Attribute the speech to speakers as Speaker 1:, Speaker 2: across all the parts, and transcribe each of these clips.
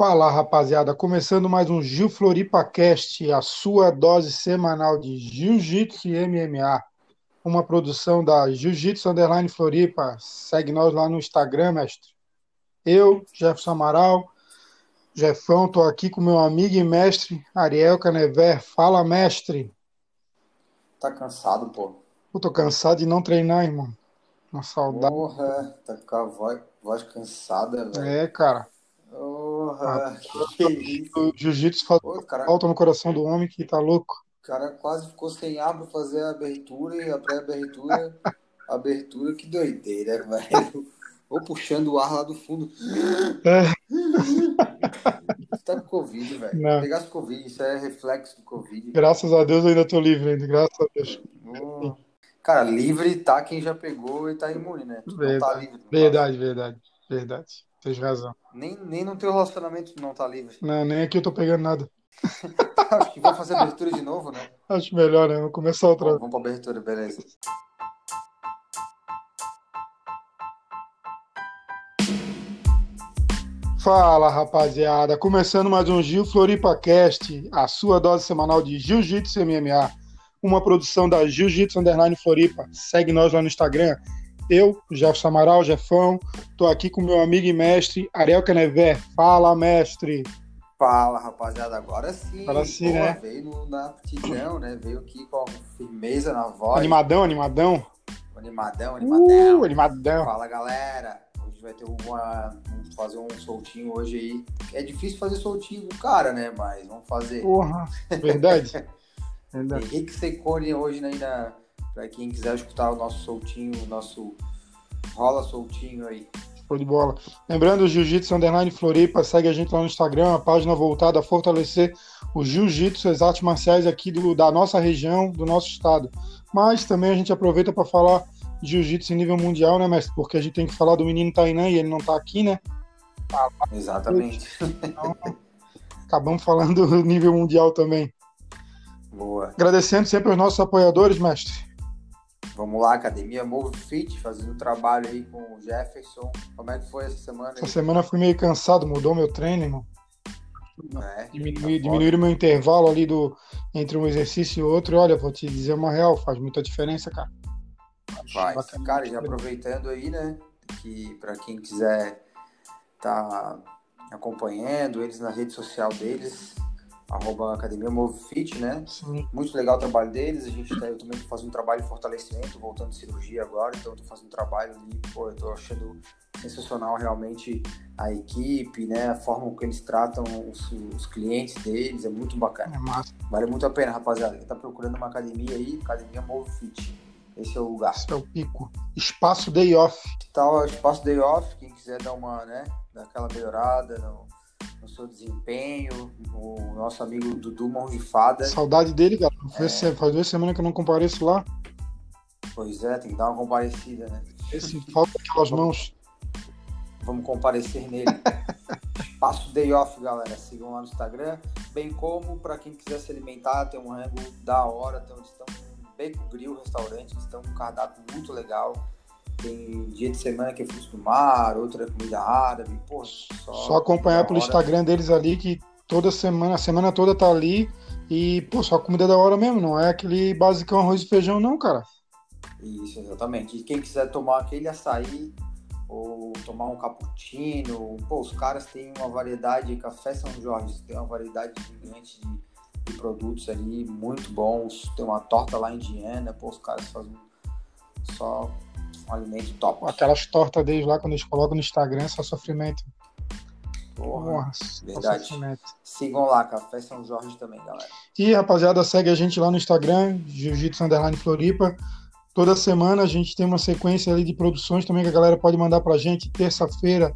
Speaker 1: Fala, rapaziada, começando mais um Gil Floripa Cast, a sua dose semanal de Jiu-Jitsu e MMA, uma produção da Jiu-Jitsu Underline Floripa. Segue nós lá no Instagram, mestre. Eu, Jefferson Amaral, Jefão, tô aqui com meu amigo e mestre Ariel Canever. Fala, mestre.
Speaker 2: Tá cansado, pô?
Speaker 1: Eu tô cansado de não treinar, irmão. Uma saudade.
Speaker 2: Porra, tá com a voz, voz cansada, velho.
Speaker 1: É, cara.
Speaker 2: Porra,
Speaker 1: Ah,
Speaker 2: que isso.
Speaker 1: O jiu-jitsu
Speaker 2: Pô, cara,
Speaker 1: falta no coração do homem que tá louco.
Speaker 2: o cara quase ficou sem ar pra fazer a abertura e a pré-abertura. Abertura, que doideira, velho. Ou puxando o ar lá do fundo.
Speaker 1: É.
Speaker 2: Você tá com Covid, velho. Pegasse Covid, isso é reflexo do Covid.
Speaker 1: Graças a Deus eu ainda tô livre ainda, graças a Deus.
Speaker 2: Pô. Cara, livre tá quem já pegou e tá imune, né? Tu tá livre. caso.
Speaker 1: verdade, verdade, verdade. Tens razão.
Speaker 2: Nem, nem no teu relacionamento não tá livre.
Speaker 1: Não, nem aqui eu tô pegando nada.
Speaker 2: Acho que vou fazer abertura de novo, né?
Speaker 1: Acho melhor, né? Vou começar outra
Speaker 2: Bom, vamos pra abertura, beleza.
Speaker 1: Fala, rapaziada. Começando mais um Gil Floripa Cast, a sua dose semanal de Jiu-Jitsu MMA. Uma produção da Jiu-Jitsu Underline Floripa. Segue nós lá no Instagram. Eu, Jefferson Amaral, Jefão, tô aqui com meu amigo e mestre Ariel Canever. Fala, mestre.
Speaker 2: Fala, rapaziada, agora sim.
Speaker 1: Agora sim,
Speaker 2: Pô,
Speaker 1: né?
Speaker 2: Veio no, na aptidão, né? Veio aqui com firmeza na voz.
Speaker 1: Animadão, animadão.
Speaker 2: Animadão, animadão.
Speaker 1: Uh, animadão.
Speaker 2: Fala, galera. Hoje vai ter uma... Vamos fazer um soltinho hoje aí. É difícil fazer soltinho com o cara, né? Mas vamos fazer.
Speaker 1: Porra, verdade. Verdade.
Speaker 2: Henrique Secone hoje né, na, pra quem quiser escutar o nosso soltinho, o nosso rola soltinho aí.
Speaker 1: Show de bola. Lembrando, o Jiu-Jitsu Underline Floripa, segue a gente lá no Instagram, a página voltada a fortalecer o Jiu-Jitsu, as artes marciais aqui do- da nossa região, do nosso estado. Mas também a gente aproveita para falar de Jiu-Jitsu em nível mundial, né, mestre? Porque a gente tem que falar do menino Tainan e ele não tá aqui, né?
Speaker 2: Exatamente.
Speaker 1: Então, acabamos falando do nível mundial também.
Speaker 2: Boa.
Speaker 1: Agradecendo sempre aos nossos apoiadores, mestre.
Speaker 2: Vamos lá, Academia Move Fit, fazendo trabalho aí com o Jefferson. Como é que foi essa semana
Speaker 1: Essa
Speaker 2: aí?
Speaker 1: semana eu fui meio cansado, mudou meu treino, irmão.
Speaker 2: É,
Speaker 1: Diminui,
Speaker 2: tá
Speaker 1: diminuir o meu intervalo ali do, entre um exercício e outro. E olha, vou te dizer uma real, faz muita diferença, cara.
Speaker 2: Faz. Cara, já aproveitando aí, né? Que para quem quiser tá acompanhando eles na rede social deles, arroba Academia Move Fit, né?
Speaker 1: Sim.
Speaker 2: Muito legal o trabalho deles. A gente tá, eu também tô fazendo um trabalho de fortalecimento, voltando de cirurgia agora, então eu tô fazendo um trabalho ali, pô, eu tô achando sensacional realmente a equipe, né? A forma como eles tratam os, os clientes deles, é muito bacana.
Speaker 1: É massa.
Speaker 2: Vale muito a pena, rapaziada. Quem tá procurando uma academia aí, Academia Move Fit. Esse é o lugar.
Speaker 1: Esse é o pico. Espaço Day Off.
Speaker 2: Tá o espaço day off, quem quiser dar uma, né, dar aquela melhorada no, no seu desempenho, o nosso amigo Dudu Mão de Fada.
Speaker 1: Saudade dele, cara.
Speaker 2: É.
Speaker 1: Faz, duas semanas que eu não compareço lá.
Speaker 2: Pois é, tem que dar uma comparecida, né?
Speaker 1: Esse falta aquelas mãos.
Speaker 2: Vamos comparecer nele. Espaço Day Off, galera. Sigam lá no Instagram. Bem como, para quem quiser se alimentar, tem um rango da hora. Então, eles estão com Bacon Grill Restaurante. Eles estão com um cardápio muito legal. Tem dia de semana que é frutos do mar, outra é comida árabe. Pô, só,
Speaker 1: Só acompanhar pelo
Speaker 2: hora.
Speaker 1: Instagram deles ali, que toda semana, a semana toda tá ali. E, pô, só comida da hora mesmo. Não é aquele basicão arroz e feijão, não, cara.
Speaker 2: Isso, exatamente. E quem quiser tomar aquele açaí ou tomar um cappuccino, pô, os caras têm uma variedade, Café São Jorge tem uma variedade gigante de, de produtos ali, muito bons. Tem uma torta lá indiana, pô, os caras fazem só um alimento top.
Speaker 1: Aquelas tortas deles lá, quando eles colocam no Instagram, é só sofrimento.
Speaker 2: Porra. Verdade.
Speaker 1: sofrimento.
Speaker 2: Sigam lá, Café São Jorge também, galera.
Speaker 1: E, rapaziada, segue a gente lá no Instagram, Jiu-Jitsu Underline Floripa. Toda semana a gente tem uma sequência ali de produções também que a galera pode mandar pra gente. Terça-feira,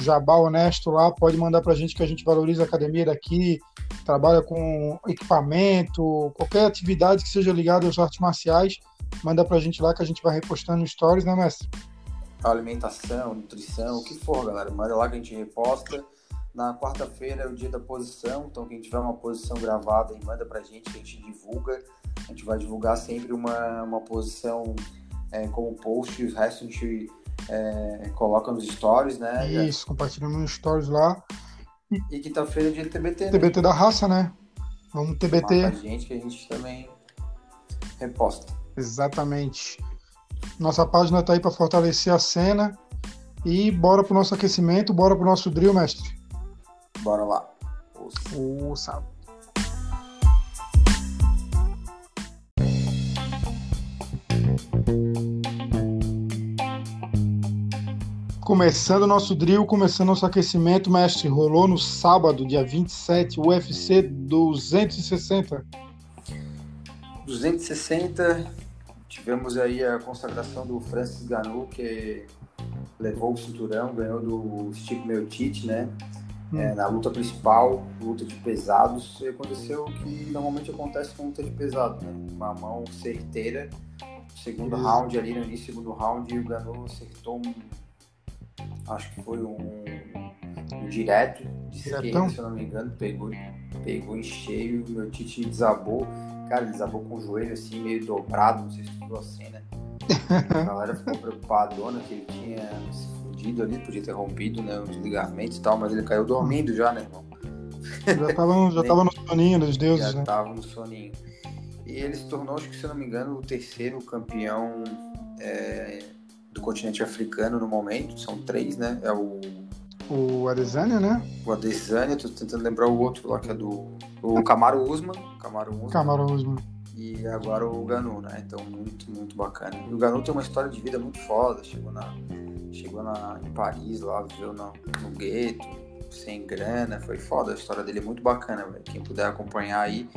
Speaker 1: Jabá Honesto lá, pode mandar pra gente que a gente valoriza a academia daqui, trabalha com equipamento, qualquer atividade que seja ligada às artes marciais, manda pra gente lá que a gente vai repostando stories, né, mestre?
Speaker 2: alimentação, nutrição, o que for, galera. Manda lá que a gente reposta. Na quarta-feira é o dia da posição, então quem tiver uma posição gravada aí, manda pra gente que a gente divulga. A gente vai divulgar sempre uma, uma posição é, como post, o resto a gente é, coloca nos stories, né?
Speaker 1: Isso, compartilhamos nos stories lá.
Speaker 2: E quinta-feira é dia TBT.
Speaker 1: TBT né? da raça, né? Vamos TBT.
Speaker 2: Mata a gente que a gente também reposta.
Speaker 1: Exatamente. Nossa página tá aí para fortalecer a cena. E bora pro nosso aquecimento, bora pro nosso drill, mestre.
Speaker 2: Bora lá.
Speaker 1: O sábado. Começando o nosso drill, começando nosso aquecimento, mestre. Rolou no sábado, dia 27, UFC 260.
Speaker 2: 260, tivemos aí a consagração do Francis Ganu, que levou o cinturão, ganhou do Steve Miocic, né? Hum. É, na luta principal, luta de pesados, e aconteceu o que normalmente acontece com luta de pesado, né? Uma mão certeira, segundo round ali, no início do segundo round, o Ganu acertou um acho que foi um, um direto de esquerda, se eu não me engano, pegou, pegou em cheio, meu Tite desabou, cara, ele desabou com o joelho assim, meio dobrado, não sei se tu viu a cena. A galera ficou preocupadona que ele tinha se fudido ali, podia ter rompido né, os ligamentos e tal, mas ele caiu dormindo já, né, irmão?
Speaker 1: Já tava, já tava no soninho dos deuses,
Speaker 2: já
Speaker 1: né?
Speaker 2: tava no soninho. E ele se tornou, acho que se eu não me engano, o terceiro campeão é, do continente africano no momento, são três, né? É o.
Speaker 1: O Adesanya, né?
Speaker 2: O Adesanya, tô tentando lembrar o outro lá, que é do. O Camaro Usman. Camaro Usman.
Speaker 1: Camaro Usman.
Speaker 2: E agora o Ganu, né? Então, muito, muito bacana. E o Ganu tem uma história de vida muito foda. Chegou, na, chegou na, em Paris lá, viveu no, no gueto, sem grana. Foi foda. A história dele é muito bacana, velho. Quem puder acompanhar aí.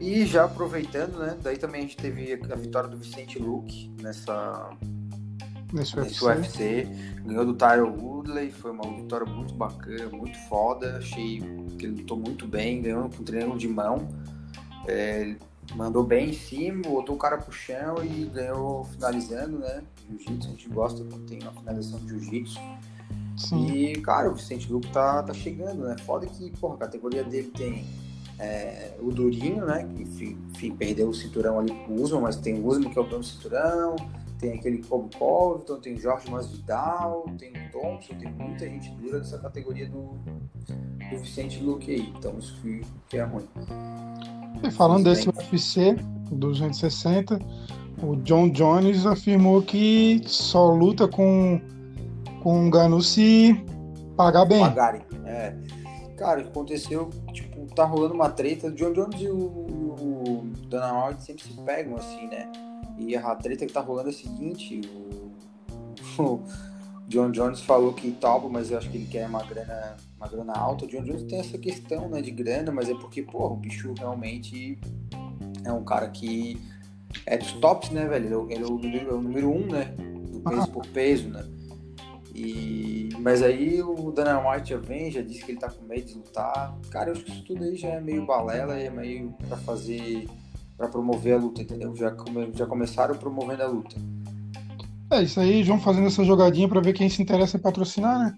Speaker 2: E já aproveitando, né? Daí também a gente teve a vitória do Vicente Luke nessa
Speaker 1: nesse,
Speaker 2: nesse UFC. Ganhou do Tyler Woodley, foi uma vitória muito bacana, muito foda. Achei que ele lutou muito bem, ganhou com treino de mão. É, mandou bem em cima, botou o cara pro chão e ganhou finalizando, né? Jiu-jitsu, a gente gosta quando tem uma finalização de jiu-jitsu. E, cara, o Vicente Luco tá, tá chegando, né? Foda que, porra, a categoria dele tem é, o Durinho, né? Que, enfim, perdeu o cinturão ali pro Usman, mas tem o Usman que é o dono do cinturão tem aquele Kobe Covington, tem Jorge Masvidal, tem o Thompson, tem muita gente dura dessa categoria do, do Vicente Luque aí. Então isso que, que é ruim.
Speaker 1: E falando desse UFC 260, o John Jones afirmou que só luta com, com o Ganu se pagar bem.
Speaker 2: Pagarem, é. Cara, aconteceu, tipo, tá rolando uma treta. O John Jones e o, o Dana White sempre se pegam assim, né? E a treta que tá rolando é a seguinte, o, o John Jones falou que topa, mas eu acho que ele quer uma grana, uma grana alta. O John Jones tem essa questão né, de grana, mas é porque, pô, o bicho realmente é um cara que é dos tops, né, velho? Ele é o, número, é o número um, né? Do peso por peso, né? E, mas aí o Dana White já vem, já disse que ele tá com medo de lutar. Cara, eu acho que isso tudo aí já é meio balela, é meio pra fazer para promover a luta, entendeu? Já, come, já começaram promovendo a luta.
Speaker 1: É isso aí, vão fazendo essa jogadinha para ver quem se interessa em patrocinar, né?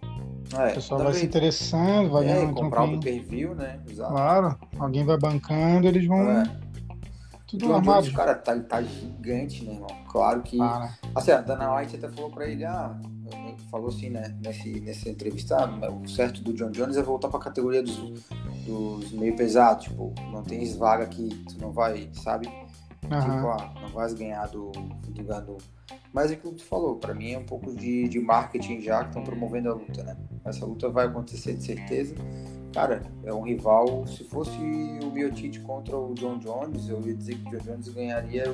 Speaker 1: É, o pessoal também, vai se interessando, vai
Speaker 2: é, comprar um o pay-per-view, né?
Speaker 1: Exato. Claro, alguém vai bancando, eles vão. É.
Speaker 2: Tudo John armado. Jones, cara, tá, tá gigante, né, irmão? Claro que. Ah, Assim, a Dana White até falou pra ele, ah, falou assim, né, nesse, nessa entrevista, ah, o certo do John Jones é voltar pra categoria dos, dos meio pesados, tipo, não tem vaga aqui, tu não vai, sabe? Uhum. Tipo, ah, não vais ganhar do, do Ganu. Mas é aquilo que tu falou, pra mim é um pouco de, de marketing já que estão promovendo a luta, né? Essa luta vai acontecer de certeza. Cara, é um rival. Se fosse o Miotite contra o John Jones, eu ia dizer que o John Jones ganharia,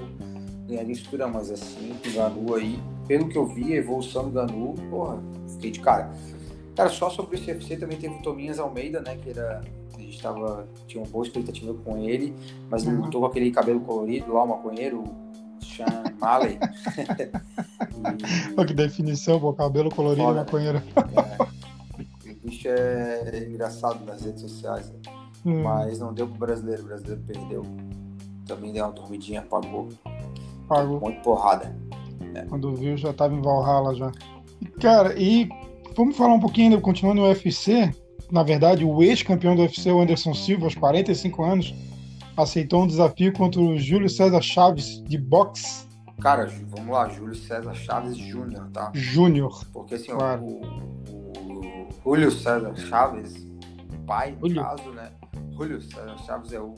Speaker 2: ganharia estrutura, mas assim, o Ganu aí, pelo que eu vi, a evolução do Ganu, porra, fiquei de cara. Cara, só sobre o CFC também teve o Tominhas Almeida, né? Que era. A gente tava. Tinha uma boa expectativa com ele, mas ele lutou com aquele cabelo colorido lá, o maconheiro, Sean Malley.
Speaker 1: e... que definição, pô, cabelo colorido Foda, maconheiro.
Speaker 2: É. O bicho é engraçado nas redes sociais, né? hum. mas não deu pro brasileiro, o brasileiro perdeu. Também deu uma dormidinha, apagou.
Speaker 1: Pagou.
Speaker 2: Muito porrada.
Speaker 1: Né? Quando viu, já tava em Valhalla já. Cara, e vamos falar um pouquinho, continuando no UFC. Na verdade, o ex-campeão do UFC, o Anderson Silva, aos 45 anos, aceitou um desafio contra o Júlio César Chaves, de boxe.
Speaker 2: Cara, vamos lá, Júlio César Chaves Júnior, tá?
Speaker 1: Júnior.
Speaker 2: Porque assim, claro. o, o, Julio César Chaves, pai, no
Speaker 1: Julio.
Speaker 2: caso, né? Julio César Chaves é o,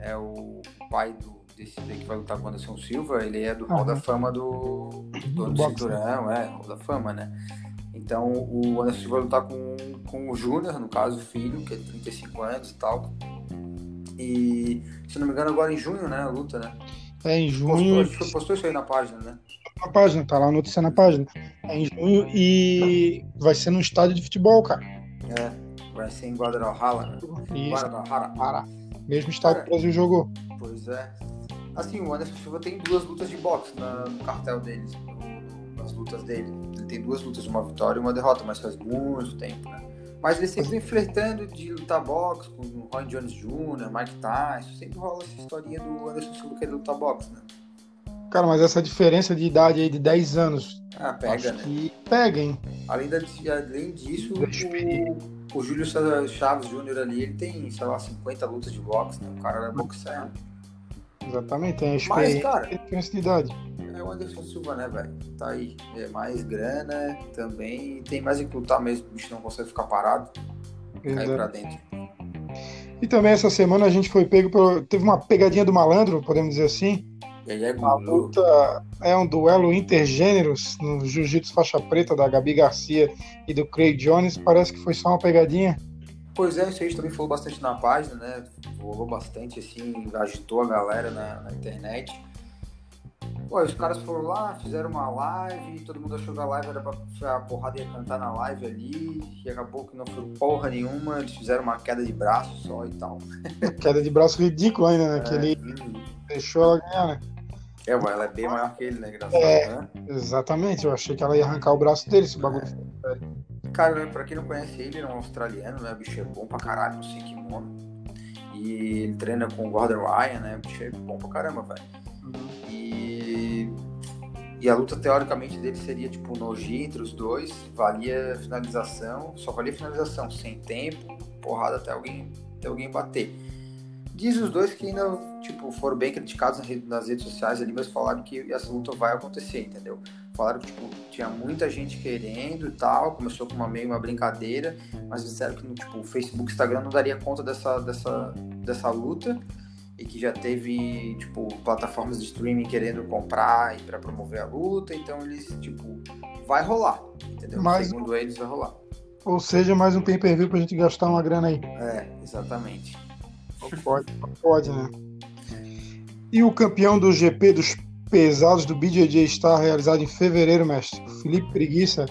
Speaker 2: é o pai do, desse daí que vai lutar com o Anderson Silva. Ele é do Hall
Speaker 1: Aham.
Speaker 2: da Fama do, do,
Speaker 1: Do
Speaker 2: cinturão, é, Hall da Fama, né? Então o Anderson Silva vai lutar com, com o Júnior, no caso, o filho, que é 35 anos e tal. E, se não me engano, agora em junho, né? A luta, né?
Speaker 1: É em
Speaker 2: Postou,
Speaker 1: junho.
Speaker 2: que postou isso aí na página, né?
Speaker 1: Na página, tá lá a notícia na página. É em junho e vai ser num estádio de futebol, cara.
Speaker 2: É, vai ser em Guadalajara, né? Guadalajara.
Speaker 1: Mesmo estádio que o Brasil jogou.
Speaker 2: Pois é. Assim, o Anderson Silva tem duas lutas de boxe na- no cartel dele, no- nas lutas dele. Ele tem duas lutas, uma vitória e uma derrota, mas faz muito tempo, né? Mas ele sempre vem flertando de lutar boxe com o Roy Jones Jr., Mike Tyson. Sempre rola essa historinha do Anderson Silva querer lutar boxe, né?
Speaker 1: Cara, mas essa diferença de idade aí de 10 anos.
Speaker 2: Ah, pega,
Speaker 1: acho
Speaker 2: né?
Speaker 1: que pega, hein?
Speaker 2: Além, da, além disso, o, o Júlio César Chaves Jr. ali, ele tem, sei lá, 50 lutas de boxe, né? O cara é boxeiro.
Speaker 1: Exatamente, tem a
Speaker 2: Mas,
Speaker 1: experiência
Speaker 2: cara,
Speaker 1: e a diferença de idade.
Speaker 2: É o Anderson Silva, né, velho? Tá aí. É mais grana também. Tem mais que lutar mesmo. O bicho não consegue ficar parado. Cair
Speaker 1: Exato.
Speaker 2: pra dentro.
Speaker 1: E também essa semana a gente foi pego pelo. Teve uma pegadinha do malandro, podemos dizer assim.
Speaker 2: É
Speaker 1: Uma luta é um duelo intergêneros no jiu-jitsu faixa preta da Gabi Garcia e do Craig Jones. Parece que foi só uma pegadinha.
Speaker 2: Pois é, isso aí também falou bastante na página, né? Rolou bastante, assim, agitou a galera na, na internet. Pô, os caras foram lá, fizeram uma live, todo mundo achou que a live era pra a porrada ia cantar na live ali, e acabou que não foi porra nenhuma, eles fizeram uma queda de braço só e tal.
Speaker 1: Queda de braço ridícula ainda, né? Que ele
Speaker 2: hum,
Speaker 1: deixou ela ganhar, né?
Speaker 2: É, mas ela é bem maior que ele, né? Engraçado,
Speaker 1: É.
Speaker 2: né?
Speaker 1: Exatamente, eu achei que ela ia arrancar o braço dele, se o bagulho.
Speaker 2: Cara, pra quem não conhece ele, ele é um australiano, né? O bicho é bom pra caralho no sem kimono. E ele treina com o Gordon Ryan, né? O bicho é bom pra caramba, velho. E... e a luta, teoricamente, dele seria tipo noji entre os dois. Valia finalização, só valia finalização, sem tempo, porrada até alguém, até alguém bater. Diz os dois que ainda, tipo, foram bem criticados nas redes sociais ali, mas falaram que essa luta vai acontecer, entendeu? Falaram que, tipo, tinha muita gente querendo e tal, começou com uma meio uma brincadeira, mas disseram que, tipo, o Facebook e Instagram não daria conta dessa, dessa, dessa luta e que já teve, tipo, plataformas de streaming querendo comprar e para promover a luta, então eles, tipo, vai rolar, entendeu?
Speaker 1: Mas-
Speaker 2: Segundo eles, vai rolar.
Speaker 1: Ou seja, mais um pay-per-view pra gente gastar uma grana aí.
Speaker 2: É, exatamente.
Speaker 1: Pode, pode, né? E o campeão do GP dos pesados do BJJ está realizado em fevereiro, mestre. Felipe Preguiça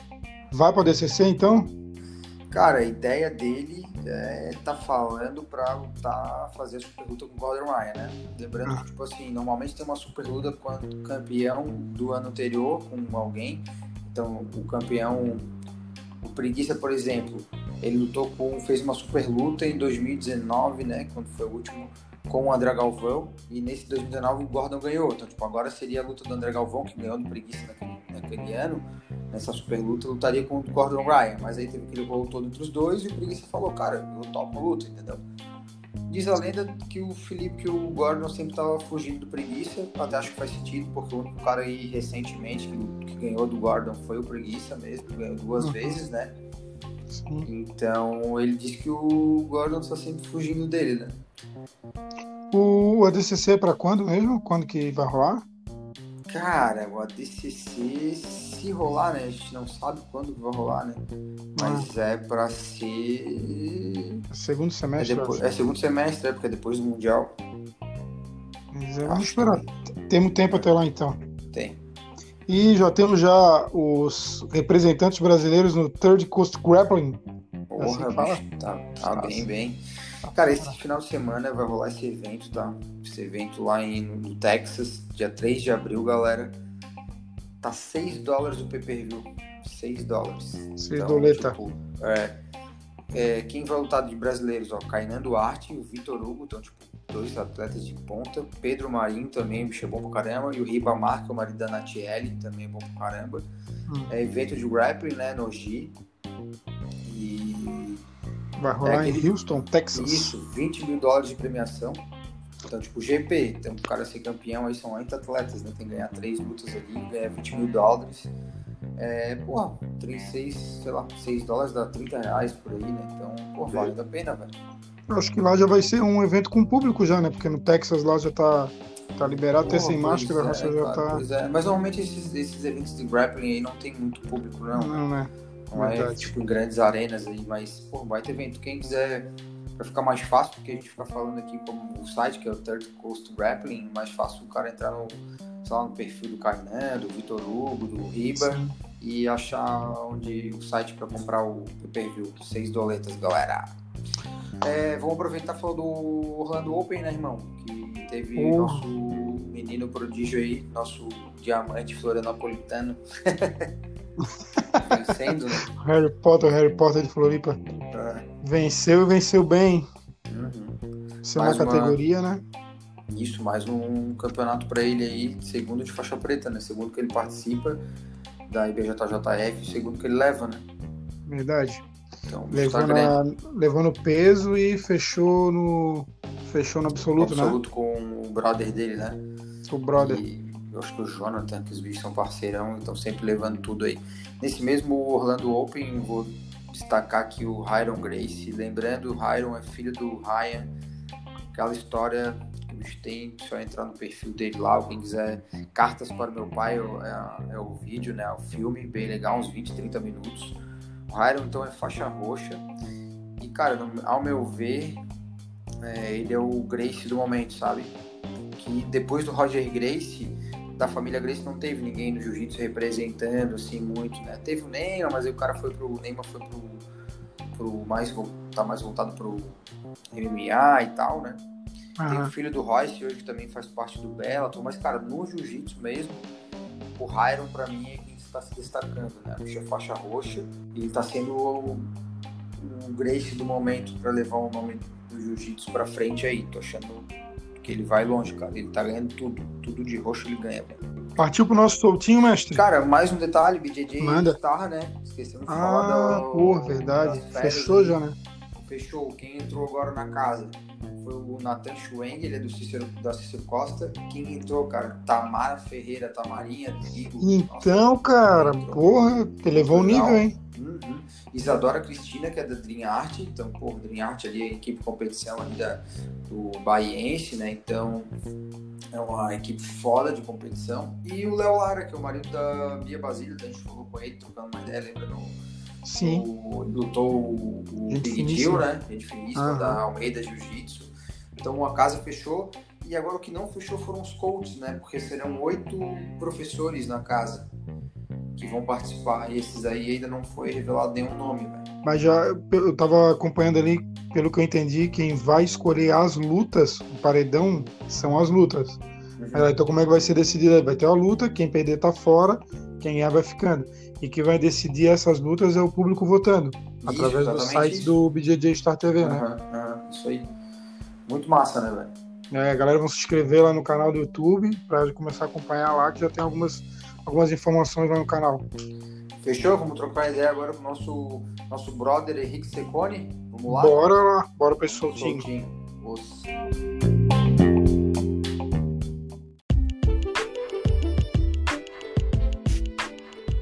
Speaker 1: vai para o DCC, então?
Speaker 2: Cara, a ideia dele é tá falando pra lutar, fazer a super luta com o Ryan, né? Lembrando que, tipo assim, normalmente tem uma super luta quando o campeão do ano anterior com alguém. Então, o campeão, o Preguiça, por exemplo, ele lutou com, fez uma super luta em 2019, né? Quando foi o último com o André Galvão. E nesse 2019 o Gordon ganhou. Então, tipo, agora seria a luta do André Galvão, que ganhou do Preguiça naquele, naquele ano nessa super luta, lutaria com o Gordon Ryan, mas aí teve aquele rolo todo entre os dois e o Preguiça falou, cara, eu topo a luta, entendeu? Diz a lenda que o Felipe, que o Gordon sempre tava fugindo do Preguiça, até acho que faz sentido, porque o único cara aí recentemente que, que ganhou do Gordon foi o Preguiça mesmo, ganhou duas
Speaker 1: Uhum.
Speaker 2: vezes, né?
Speaker 1: Sim.
Speaker 2: Então ele diz que o Gordon tá sempre fugindo dele, né?
Speaker 1: O ADCC é para quando mesmo? Quando que vai rolar?
Speaker 2: Cara, o ADCC, se rolar, né? A gente não sabe quando que vai rolar, né? Mas é pra ser
Speaker 1: Segundo
Speaker 2: É,
Speaker 1: semestre. eu
Speaker 2: depois- é segundo semestre, é porque é depois do Mundial.
Speaker 1: Mas é, vamos esperar. Temos tempo até lá então.
Speaker 2: Tem.
Speaker 1: E já temos já os representantes brasileiros no Third Coast Grappling.
Speaker 2: Porra,
Speaker 1: Assim que fala?
Speaker 2: bicho, tá, tá
Speaker 1: Nossa.
Speaker 2: bem, bem. Cara, esse final de semana vai rolar esse evento, tá? Esse evento lá em, no Texas, dia 3 de abril, galera. Tá 6 dólares o pay-per-view. 6 dólares.
Speaker 1: Seis doleta.
Speaker 2: tipo, é, é, quem vai lutar de brasileiros, ó, Kainan Duarte e o Vitor Hugo, então, tipo, dois atletas de ponta. Pedro Marinho também, bicho é bom pra caramba. E o Ribamar, que é o marido da Natiele, também é bom pra caramba.
Speaker 1: Hum.
Speaker 2: É evento de grappling, né, no G. E
Speaker 1: Vai rolar
Speaker 2: É aquele-
Speaker 1: em Houston, Texas.
Speaker 2: isso, 20 mil dólares de premiação. Então, tipo, GP, então o cara ser campeão aí são oito atletas, né? Tem que ganhar três lutas ali, ganhar 20 mil dólares. É, porra, 36, sei lá, 6 dólares dá 30 reais por aí, né? Então, pô, vale a pena, velho.
Speaker 1: Eu acho que lá já vai ser um evento com público já, né? Porque no Texas lá já tá, tá liberado, até sem máscara,
Speaker 2: é,
Speaker 1: já
Speaker 2: cara,
Speaker 1: tá.
Speaker 2: É. Mas normalmente esses, esses eventos de grappling aí não tem muito público, não.
Speaker 1: Não, né?
Speaker 2: Não é tipo em grandes arenas aí, mas, pô, vai ter evento. Quem quiser, pra ficar mais fácil, porque a gente fica falando aqui como o site, que é o Third Coast Grappling, mais fácil o cara entrar no, sei lá, no perfil do Kainan, do Vitor Hugo, do Riba,
Speaker 1: Sim.
Speaker 2: e achar onde o site pra comprar o pay-per-view. Seis doletas, galera. É, vamos aproveitar e falar do Orlando Open, né, irmão? Que teve
Speaker 1: Porra.
Speaker 2: nosso menino prodígio aí, nosso diamante florianopolitano. Vencendo, né?
Speaker 1: Harry Potter, Harry Potter de Floripa.
Speaker 2: É.
Speaker 1: Venceu e venceu bem.
Speaker 2: Uhum.
Speaker 1: Isso é uma
Speaker 2: Mais uma-
Speaker 1: categoria, né?
Speaker 2: Isso, mais um campeonato pra ele aí, segundo de faixa preta, né? Segundo que ele participa da IBJJF, segundo que ele leva, né?
Speaker 1: Verdade.
Speaker 2: Então,
Speaker 1: Levou, na, levou no peso e fechou no. Fechou no absoluto,
Speaker 2: absoluto com o brother dele, né?
Speaker 1: né? O brother.
Speaker 2: E eu acho que o Jonathan, que os bichos são parceirão, então sempre levando tudo aí. Nesse mesmo Orlando Open, vou destacar aqui o Hyron Grace. Lembrando, o Hyron é filho do Ryan. Aquela história que o bicho tem, só entrar no perfil dele lá. Quem quiser Cartas para Meu Pai é, é o vídeo, né? O filme, bem legal, uns 20, 30 minutos. O Hyron, então, é faixa roxa. E, cara, ao meu ver, é, ele é o Grace do momento, sabe? Que depois do Roger Grace, da família Grace, não teve ninguém no jiu-jitsu representando, assim, muito, né? Teve o Neymar, mas aí o cara foi pro... O Neymar foi pro... pro mais, tá mais voltado pro MMA e tal, né? Tem o filho do Royce hoje que também faz parte do Bellator, mas, cara, no jiu-jitsu mesmo, o Hyron, pra mim, é quem está se destacando, né? É faixa roxa e ele tá sendo o, o Grace do momento pra levar o nome do jiu-jitsu pra frente aí. Tô achando que ele vai longe, cara. Ele tá ganhando tudo. Tudo de roxo ele ganha, velho.
Speaker 1: Partiu pro nosso soltinho, mestre?
Speaker 2: Cara, mais um detalhe, BJJ
Speaker 1: Manda.
Speaker 2: Star, né? Esquecemos de falar
Speaker 1: Ah,
Speaker 2: da...
Speaker 1: porra, verdade. Fechou já, né?
Speaker 2: Fechou. Quem entrou agora na casa foi o Nathan Schweng, ele é do Cícero, da Cícero Costa. Quem entrou, cara? Tamara Ferreira, Tamarinha, Digo.
Speaker 1: Então, cara, porra, ele levou o nível, hein?
Speaker 2: Uhum. Isadora Cristina, que é da Dream Art. Então, pô, Dream Art ali é a equipe de competição ali da, do Baiense, né? Então, é uma equipe foda de competição. E o Léo Lara, que é o marido da Bia Basílio, a gente falou com ele, trocando uma ideia, lembra no,
Speaker 1: Sim.
Speaker 2: o, lutou o, o Big. Deal, né? Gente finíssima
Speaker 1: Aham.
Speaker 2: da Almeida Jiu-Jitsu. Então a casa fechou e agora o que não fechou foram os coaches, né? Porque serão oito professores na casa que vão participar. E esses aí ainda não foi revelado nenhum nome, velho.
Speaker 1: Mas já eu tava acompanhando ali, pelo que eu entendi, quem vai escolher as lutas, o paredão, são as lutas. Aí, Então como é que vai ser decidido? Vai ter a luta, quem perder tá fora, quem ganhar vai ficando. E quem vai decidir essas lutas é o público votando,
Speaker 2: Isso,
Speaker 1: através dos
Speaker 2: exatamente
Speaker 1: sites
Speaker 2: isso.
Speaker 1: do BJJ Star TV, né?
Speaker 2: Aham, aham, isso aí. Muito massa, né, velho?
Speaker 1: É, a galera vão se inscrever lá no canal do YouTube para começar a acompanhar lá, que já tem algumas, algumas informações lá no canal.
Speaker 2: Fechou? Vamos trocar ideia agora com o nosso, nosso brother Henrique Secone. Vamos lá?
Speaker 1: Bora lá, bora pra esse soltinho.
Speaker 2: Soltinho.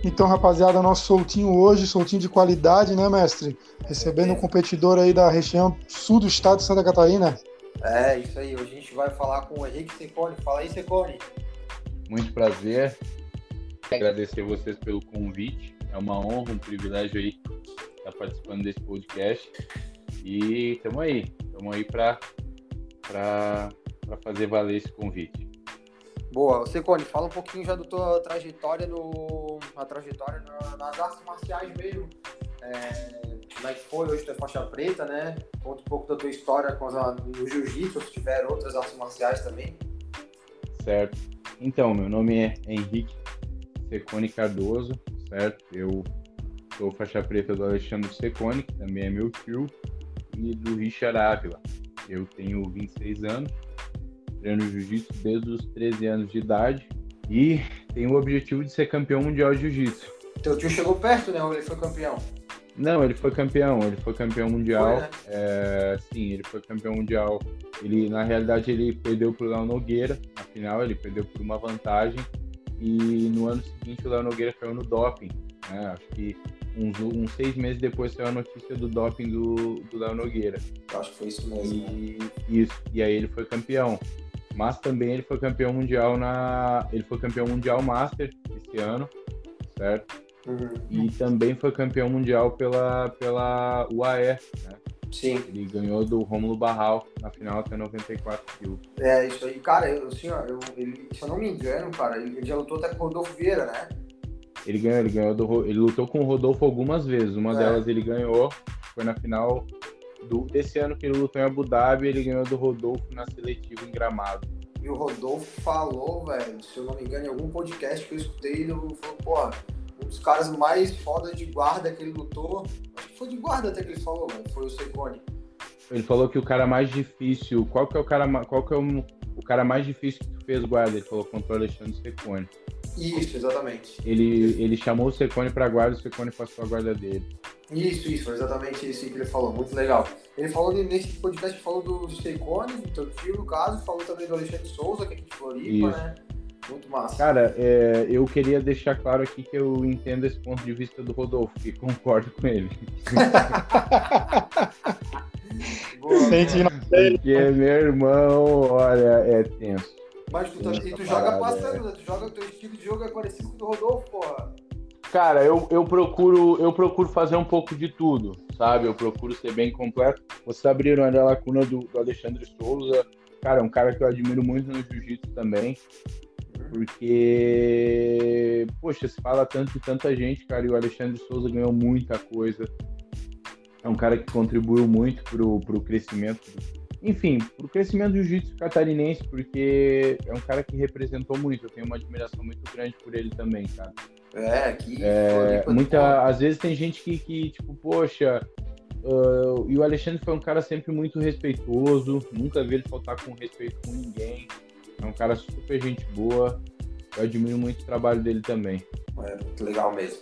Speaker 1: Então, rapaziada, nosso soltinho hoje, soltinho de qualidade, né, mestre? Recebendo um competidor aí da região sul do estado de Santa Catarina.
Speaker 2: É, isso aí. Hoje a gente vai falar com o Henrique Secone. Fala aí, Secone.
Speaker 3: Muito prazer. Agradecer vocês pelo convite. É uma honra, um privilégio aí estar participando desse podcast. E estamos aí. Estamos aí para fazer valer esse convite.
Speaker 2: Boa, Secone, fala um pouquinho já da tua trajetória no. A trajetória na- nas artes marciais mesmo. É, como é que foi hoje tua faixa preta, né? Conta um pouco da tua história com as, no jiu-jitsu, se tiver outras artes marciais também.
Speaker 3: Certo? Então, meu nome é Henrique Secone Cardoso, certo? Eu sou faixa preta do Alexandre Secone, que também é meu tio, e do Richard Ávila. Eu tenho 26 anos, treino jiu-jitsu desde os 13 anos de idade e tenho o objetivo de ser campeão mundial de jiu-jitsu.
Speaker 2: Teu tio chegou perto, né? Ou ele foi campeão?
Speaker 3: Não, ele foi campeão, ele foi campeão mundial.
Speaker 2: Foi, né?
Speaker 3: É, sim, ele foi campeão mundial. Ele, na realidade, ele perdeu para o Léo Nogueira. Na final, ele perdeu por uma vantagem. E no ano seguinte, o Léo Nogueira caiu no doping. né? Acho que uns, uns seis meses depois saiu a notícia do doping do, do Léo Nogueira.
Speaker 2: Acho que foi isso mesmo.
Speaker 3: E, isso, e aí ele foi campeão. Mas também ele foi campeão mundial na. Ele foi campeão mundial Master esse ano, certo?
Speaker 2: Uhum.
Speaker 3: E também foi campeão mundial pela, pela UAE, né?
Speaker 2: Sim.
Speaker 3: Ele ganhou do Rômulo Barral na final até 94 quilos.
Speaker 2: É, isso aí. Cara, eu, assim, ó, eu, ele, se eu não me engano, cara, ele já lutou até com o Rodolfo Vieira, né?
Speaker 3: Ele ganhou, ele ganhou do, ele lutou com o Rodolfo algumas vezes. Uma
Speaker 2: É.
Speaker 3: delas ele ganhou, foi na final do, desse ano que ele lutou em Abu Dhabi, ele ganhou do Rodolfo na seletiva em Gramado.
Speaker 2: E o Rodolfo falou, velho, se eu não me engano, em algum podcast que eu escutei, ele falou, porra, dos caras mais foda de guarda que ele lutou. Acho que foi de guarda até que ele falou. Foi o Secone.
Speaker 3: Ele falou que o cara mais difícil, qual que é o cara, qual que é o, o cara mais difícil que tu fez guarda? Ele falou contra o Alexandre Secone.
Speaker 2: Isso, exatamente.
Speaker 3: Ele, ele chamou o Secone pra guarda e o Secone passou a guarda dele.
Speaker 2: Isso, isso, foi exatamente isso que ele falou. Muito legal. Ele falou nesse podcast, falou do Secone, do tio, no caso, falou também do Alexandre Souza, que é aqui de Floripa,
Speaker 3: Isso.
Speaker 2: né? Muito massa.
Speaker 3: Cara, é, eu queria deixar claro aqui que eu entendo esse ponto de vista do Rodolfo, e concordo com ele.
Speaker 2: Boa,
Speaker 1: Sente.
Speaker 3: Porque, meu irmão, olha, é tenso.
Speaker 2: Mas tu, tá, e tu joga passando, né? Tu joga, teu estilo de jogo é parecido com o do Rodolfo, porra.
Speaker 3: Cara, eu, eu procuro eu procuro fazer um pouco de tudo, sabe? Eu procuro ser bem completo. Vocês abriram a lacuna do, do Alexandre Souza. Cara, é um cara que eu admiro muito no jiu-jitsu também. Porque, poxa, se fala tanto de tanta gente, cara, e o Alexandre Souza ganhou muita coisa. É um cara que contribuiu muito pro, pro crescimento, enfim, pro crescimento do jiu-jitsu catarinense, porque é um cara que representou muito. Eu tenho uma admiração muito grande por ele também, cara.
Speaker 2: É, aqui.
Speaker 3: É,
Speaker 2: Floripa,
Speaker 3: muita, às vezes tem gente que, que tipo, poxa, ah, e o Alexandre foi um cara sempre muito respeitoso, nunca vi ele faltar com respeito com ninguém. É um cara super gente boa. Eu admiro muito o trabalho dele também.
Speaker 2: É, muito legal mesmo.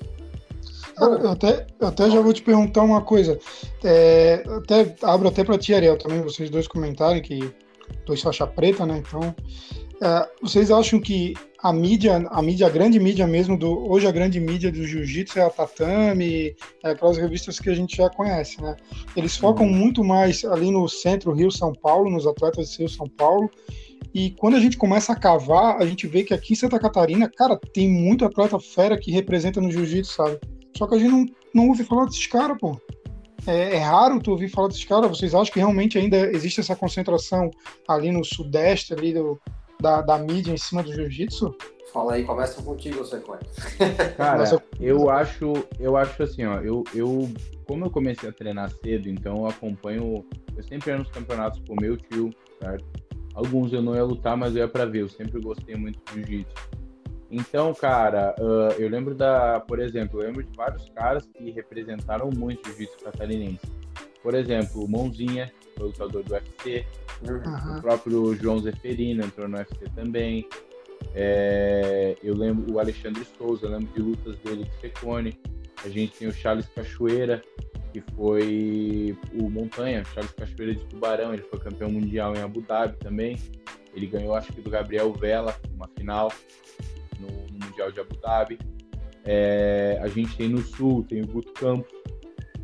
Speaker 1: Eu até, eu até já vou te perguntar uma coisa. É, até abro até para ti, Ariel, também, vocês dois comentarem que dois faixa preta, né? Então, é, vocês acham que a mídia, a mídia, a grande mídia mesmo, do, hoje a grande mídia do jiu-jitsu é a Tatame, é aquelas revistas que a gente já conhece, né? Eles focam muito mais ali no centro Rio São Paulo, nos atletas de Rio São Paulo. E quando a gente começa a cavar, a gente vê que aqui em Santa Catarina, cara, tem muito atleta fera que representa no jiu-jitsu, sabe? Só que a gente não, não ouve falar desses caras, pô. É, é raro tu ouvir falar desses caras. Vocês acham que realmente ainda existe essa concentração ali no sudeste, ali do, da, da mídia em cima do jiu-jitsu?
Speaker 2: Fala aí, começa contigo, Secone.
Speaker 3: Cara,
Speaker 1: Mas eu-
Speaker 3: eu acho, eu acho assim, ó, eu, eu, como eu comecei a treinar cedo, então eu acompanho, eu sempre ia nos campeonatos com meu tio, certo? Alguns eu não ia lutar, mas eu ia pra ver, eu sempre gostei muito de jiu-jitsu. Então, cara, ah, eu lembro da, por exemplo, eu lembro de vários caras que representaram muito o jiu-jitsu catarinense. Por exemplo, o Mãozinha, foi lutador do UFC,
Speaker 1: Aham.
Speaker 3: o próprio João Zeferino entrou no UFC também. É, eu lembro o Alexandre Souza, eu lembro de lutas dele com Secone. A gente tem o Charles Cachoeira, que foi o Montanha, Charles Cachoeira de Tubarão, ele foi campeão mundial em Abu Dhabi também. Ele ganhou, acho que do Gabriel Vela, uma final no, no Mundial de Abu Dhabi. É, a gente tem no Sul, tem o Guto Campos,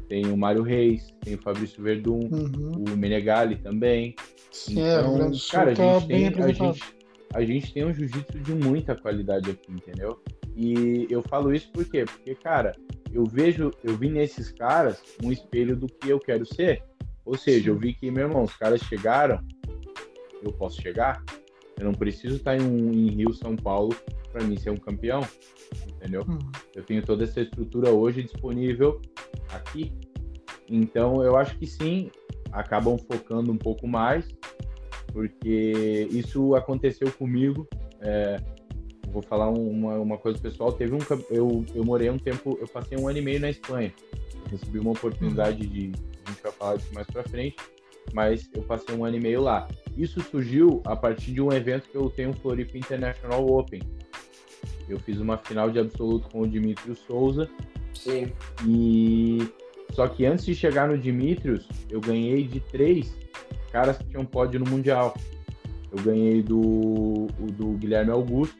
Speaker 3: tem o Mário Reis, tem o Fabrício Verdun,
Speaker 1: Uhum.
Speaker 3: o Menegali também.
Speaker 1: Sim, é,
Speaker 3: Então, cara, a
Speaker 1: tá
Speaker 3: gente, tem, a, gente, a gente tem um jiu-jitsu de muita qualidade aqui, entendeu? E eu falo isso por quê? Porque, cara, eu vejo, eu vi nesses caras um espelho do que eu quero ser. Ou seja, eu vi que, meu irmão, os caras chegaram, eu posso chegar. Eu não preciso estar em, um, em Rio, São Paulo, para mim ser um campeão, entendeu?
Speaker 1: Uhum.
Speaker 3: Eu tenho toda essa estrutura hoje disponível aqui. Então, eu acho que sim, acabam focando um pouco mais, porque isso aconteceu comigo. É, vou falar uma, uma coisa pessoal. Teve um, eu, eu morei um tempo, eu passei um ano e meio na Espanha. Recebi uma oportunidade de, a gente vai falar disso mais pra frente, mas eu passei um ano e meio lá. Isso surgiu a partir de um evento que eu tenho, o Floripa International Open. Eu fiz uma final de absoluto com o Dimitri Souza
Speaker 2: Sim.
Speaker 3: e só que antes de chegar no Dimitrios, eu ganhei de três caras que tinham pódio no Mundial. Eu ganhei do, do Guilherme Augusto,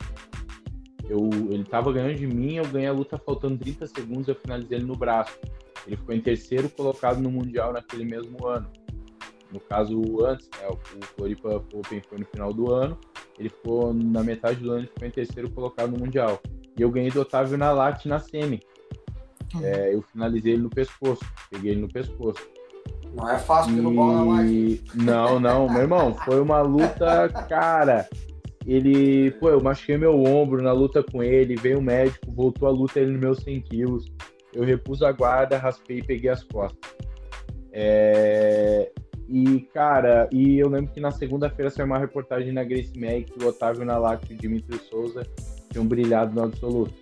Speaker 3: eu, ele tava ganhando de mim, eu ganhei a luta faltando 30 segundos, eu finalizei ele no braço. Ele ficou em terceiro colocado no Mundial naquele mesmo ano. No caso, antes, né, o Floripa Open foi no final do ano, ele ficou na metade do ano, e ficou em terceiro colocado no Mundial. E eu ganhei do Otávio na Late na semi. Uhum. É, eu finalizei ele no pescoço, peguei ele no pescoço.
Speaker 2: Não é fácil e... na Late.
Speaker 3: Não, não, meu irmão, foi uma luta, cara. Ele, pô, eu machuquei meu ombro na luta com ele, veio o médico, voltou a luta ele nos meus 100 quilos. Eu repus a guarda, raspei e peguei as costas. É... E, cara, e eu lembro que na segunda-feira saiu uma reportagem na Grace Mag que o Otávio Nalate e o Dimitri Souza tinham brilhado no absoluto.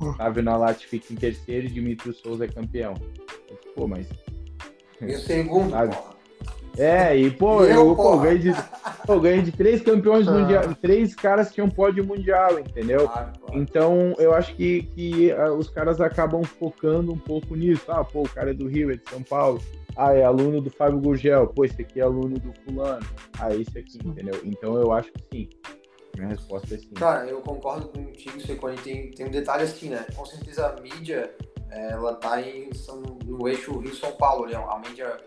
Speaker 3: Uhum. Otávio Nalate fica em terceiro e Dimitri Souza é campeão. Pô, mas.
Speaker 2: E o segundo?
Speaker 3: É, e pô, eu, eu pô, ganhei, de, pô, ganhei de três campeões ah. mundiais, três caras que tinham pódio mundial, entendeu? Ah, então eu acho que, que uh, os caras acabam focando um pouco nisso. Ah, pô, o cara é do Rio, é de São Paulo. Ah, é aluno do Fábio Gurgel. Pô, esse aqui é aluno do fulano. Ah, esse aqui, entendeu? Então eu acho que sim. Minha resposta é sim.
Speaker 2: Cara, eu concordo contigo, Secone. Tem, tem um detalhe assim, né? Com certeza a mídia, ela tá em, no eixo Rio-São Paulo, né? A mídia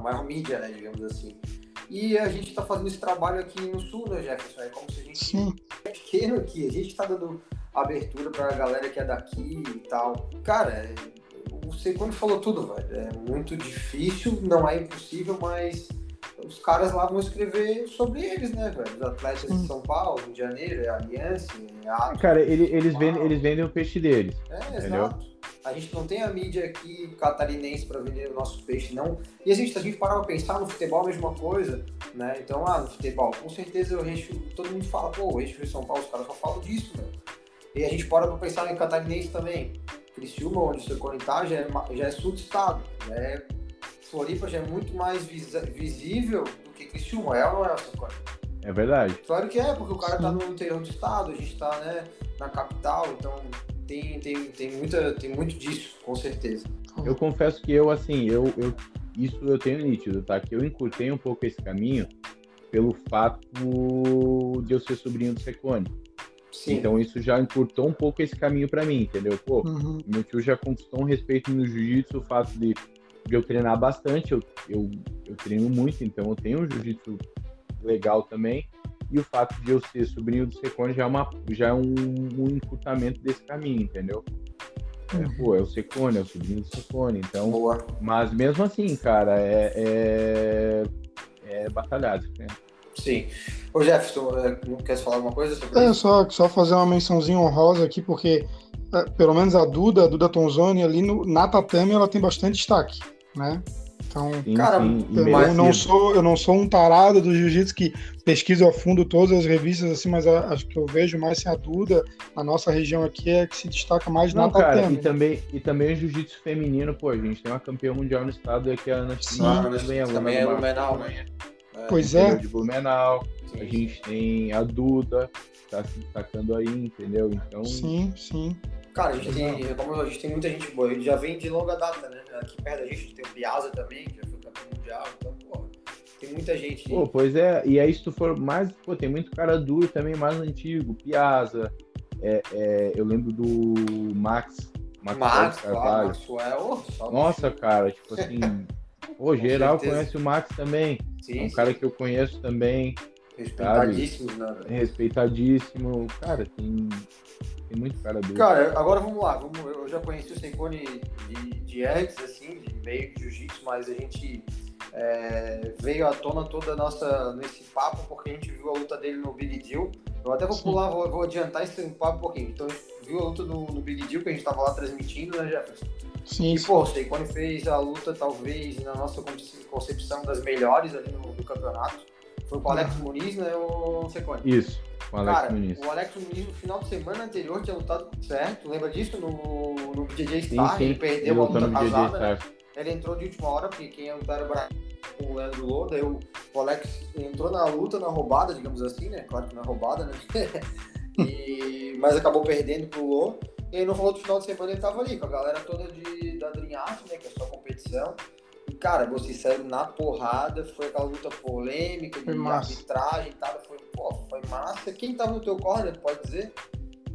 Speaker 2: a maior mídia, né, digamos assim. E a gente está fazendo esse trabalho aqui no Sul, né, Jefferson? É como se a gente Sim. é pequeno aqui, a gente está dando abertura para a galera que é daqui e tal. Cara, é, você quando falou tudo, velho, é muito difícil, não é impossível, mas os caras lá vão escrever sobre eles, né, velho? Os atletas de São Paulo, Rio de Janeiro, é Aliança, é Atos,
Speaker 3: Cara, ele, eles, vendem, eles vendem o peixe deles.
Speaker 2: É, entendeu? exato. A gente não tem a mídia aqui catarinense para vender o nosso peixe, não. E a gente, a gente parar pra pensar no futebol, a mesma coisa, né? Então, ah, no futebol, com certeza o Eixo, todo mundo fala, pô, o Eixo de São Paulo, os caras só falam disso, né? E a gente para pra pensar em catarinense também. Criciúma, onde o seu tá, já é, já é sul do estado, né? Floripa já é muito mais visível do que Criciúma, é ou não é, Secone?
Speaker 3: É verdade.
Speaker 2: Claro que é, porque o cara tá no interior do estado, a gente tá, né, na capital, então tem, tem, tem, muita, tem muito disso, com certeza.
Speaker 3: Eu confesso que eu, assim, eu, eu, isso eu tenho nítido, tá? Que eu encurtei um pouco esse caminho pelo fato de eu ser sobrinho do Secone. Sim. Então isso já encurtou um pouco esse caminho para mim, entendeu? Pô, uhum. meu tio já conquistou um respeito no jiu-jitsu, o fato de, de, eu treinar bastante, eu, eu, eu treino muito, então eu tenho um jiu-jitsu legal também e o fato de eu ser sobrinho do Secone já é, uma, já é um, um encurtamento desse caminho, entendeu? É, uhum. pô, é o Secone, é o sobrinho do Secone, então. Boa. Mas mesmo assim, cara, é, é, é batalhado, né?
Speaker 2: Sim. Ô Jefferson, é, quer falar alguma coisa sobre é,
Speaker 1: isso? Só, só fazer uma mençãozinha honrosa aqui, porque é, pelo menos a Duda, a Duda Tonzoni, ali no, na tatame, ela tem bastante destaque, né? Então, sim, cara, sim. eu não sou eu não sou um tarado do jiu-jitsu que pesquiso a fundo todas as revistas assim, mas acho que eu vejo mais assim, a Duda na nossa região aqui é que se destaca mais
Speaker 3: não, na cara, e também e também o jiu-jitsu feminino, pô, a gente tem uma campeã mundial no estado que é a Ana
Speaker 2: China, também, também é Blumenau, né?
Speaker 1: É, pois é.
Speaker 3: De Blumenau. Sim. A gente tem a Duda tá se destacando aí, entendeu? Então
Speaker 1: Sim, sim.
Speaker 2: Cara, a gente, tem, como a gente tem muita gente boa, ele já vem de longa data, né? Aqui perto da gente tem o Piazza também, que já foi campeão mundial, então, pô, tem muita gente.
Speaker 3: Pô, pois é, e aí se tu for mais, pô, tem muito cara duro também, mais antigo, Piazza, é, é, eu lembro do Max,
Speaker 2: Max, Max Carvalho. Maxwell,
Speaker 3: Nossa, cara, tipo assim, pô, geral certeza. conhece o Max também, sim, é um sim. cara que eu conheço também.
Speaker 2: Respeitadíssimo, né?
Speaker 3: Respeitadíssimo, cara, tem tem muito cara duro.
Speaker 2: Cara, agora vamos lá. Vamos, eu já conheci o Seikone de, de antes, assim, de meio de jiu-jitsu, mas a gente é, veio à tona toda nossa nesse papo porque a gente viu a luta dele no Big Deal. Eu até vou pular, vou, vou, adiantar esse papo um pouquinho. Então, a gente viu a luta no, no Big Deal, que a gente estava lá transmitindo, né, Jefferson?
Speaker 1: Sim.
Speaker 2: E, pô, o Seikone fez a luta, talvez, na nossa concepção, das melhores ali no, no campeonato. Foi com o Alex Muniz, né, o Secone?
Speaker 3: Isso. O Alex
Speaker 2: Cara,
Speaker 3: Muniz.
Speaker 2: o Alex Muniz no final de semana anterior tinha lutado certo. Lembra disso no, no BJJ Star? Sim, sim. Ele perdeu uma luta casada, né? Ele entrou de última hora, porque quem ia lutar era o Brasil com o Leandro. Daí o, Alex entrou na luta, na roubada, digamos assim, né? Claro que é roubada, né? e, mas acabou perdendo pro Lô. E aí no final de semana ele tava ali, com a galera toda de, da Dream Art, né? Que é só competição. Cara, vocês saíram na porrada, foi aquela luta polêmica de arbitragem e tal, foi, pô, foi massa. Quem tava no teu corner, pode dizer?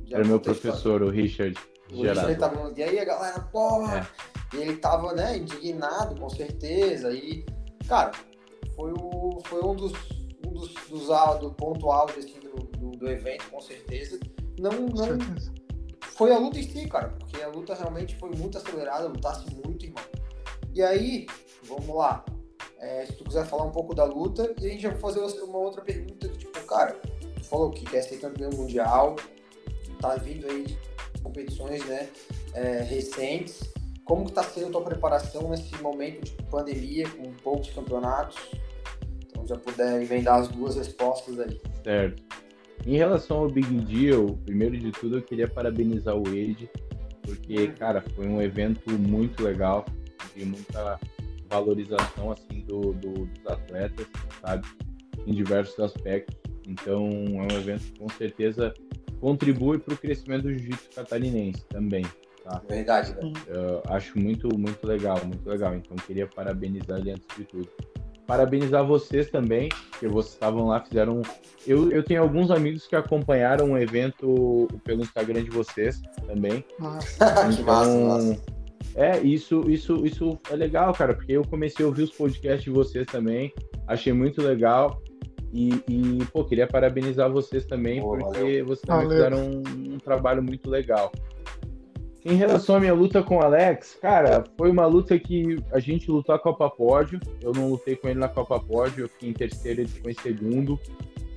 Speaker 2: Já
Speaker 3: Era meu professor, o Richard.
Speaker 2: O Richard tava no- E aí a galera, porra!
Speaker 3: É.
Speaker 2: E ele tava, né, indignado, com certeza. E, cara, foi, o, foi um dos, um dos, dos do ponto alto assim, do, do, do evento, com certeza. Não,
Speaker 1: Com
Speaker 2: não
Speaker 1: certeza.
Speaker 2: foi a luta em si, cara, porque a luta realmente foi muito acelerada, lutasse muito, irmão. E aí, vamos lá. É, se tu quiser falar um pouco da luta, e a gente vai fazer uma outra pergunta, tipo, cara, tu falou que quer ser campeão mundial, tá vindo aí de competições, né, é, recentes. Como que tá sendo a tua preparação nesse momento de pandemia, com poucos campeonatos? Então já puder emendar as duas respostas aí.
Speaker 3: Certo. Em relação ao Big Deal, primeiro de tudo eu queria parabenizar o Wade, porque, cara, foi um evento muito legal, de muita valorização, assim, do, do- dos atletas, sabe? Em diversos aspectos. Então, é um evento que com certeza contribui para o crescimento do jiu-jitsu catarinense também.
Speaker 2: Verdade, né?
Speaker 3: Eu acho muito, muito legal, muito legal. Então, queria parabenizar ele antes de tudo. Parabenizar vocês também, porque vocês estavam lá, fizeram. Eu, eu tenho alguns amigos que acompanharam o evento pelo Instagram de vocês também.
Speaker 1: Mas,
Speaker 2: que massa, massa.
Speaker 3: É, isso, isso, isso é legal, cara, porque eu comecei a ouvir os podcasts de vocês também, achei muito legal. E, e, pô, queria parabenizar vocês também,
Speaker 2: Pô,
Speaker 3: porque
Speaker 2: valeu.
Speaker 3: vocês também
Speaker 1: Valeu.
Speaker 3: fizeram um, um trabalho muito legal. Em relação à minha luta com o Alex, cara, foi uma luta que a gente lutou a Copa Pódio. Eu não lutei com ele na Copa Pódio, eu fiquei em terceiro, ele ficou em segundo.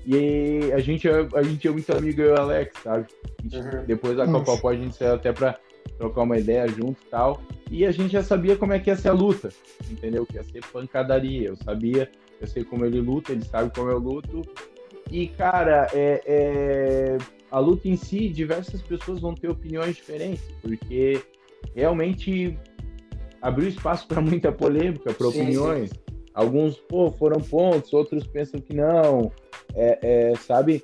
Speaker 3: E a gente, é- a gente é muito amigo, eu e o Alex, sabe? A gente-
Speaker 2: Uhum.
Speaker 3: Depois da. Copa Pódio, a gente saiu até pra trocar uma ideia junto e tal. E a gente já sabia como é que ia ser a luta, entendeu? Que ia ser pancadaria. Eu sabia, eu sei como ele luta, ele sabe como eu luto. E, cara, é, é, a luta em si, diversas pessoas vão ter opiniões diferentes, porque realmente abriu espaço para muita polêmica, para
Speaker 2: Sim,
Speaker 3: opiniões. Alguns, pô, foram pontos, outros pensam que não, é, é, sabe?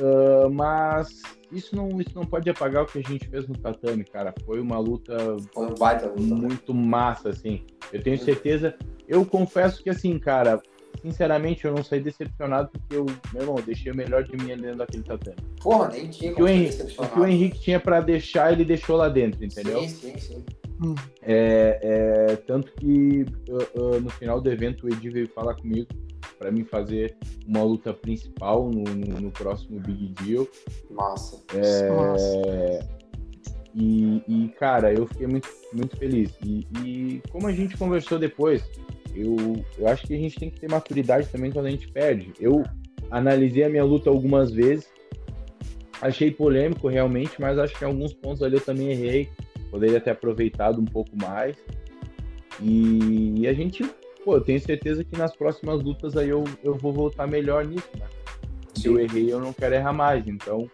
Speaker 3: Ah, mas isso não, isso não pode apagar o que a gente fez no tatame, cara. Foi uma luta
Speaker 2: Foi um baita luta. né?
Speaker 3: muito massa, assim. Eu tenho certeza. Eu confesso que, assim, cara, sinceramente, eu não saí decepcionado porque eu, meu irmão, deixei o melhor de mim ali dentro daquele tatame.
Speaker 2: Porra, nem tinha
Speaker 3: O que o, Henrique, o que o Henrique tinha pra deixar, ele deixou lá dentro, entendeu?
Speaker 2: Sim, sim, sim.
Speaker 1: Hum,
Speaker 3: É, é, tanto que uh, uh, no final do evento o Edi veio falar comigo pra mim fazer uma luta principal no, no- no próximo Big Deal.
Speaker 2: Massa.
Speaker 1: massa.
Speaker 3: É, e, e, cara, eu fiquei muito, muito feliz. E, e como a gente conversou depois, eu, eu acho que a gente tem que ter maturidade também quando a gente perde. Eu analisei a minha luta algumas vezes, achei polêmico realmente, mas acho que em alguns pontos ali eu também errei. Poderia ter aproveitado um pouco mais. E, e a gente, pô, eu tenho certeza que nas próximas lutas aí eu, eu vou voltar melhor nisso, né? Se eu errei, eu não quero errar mais. Então,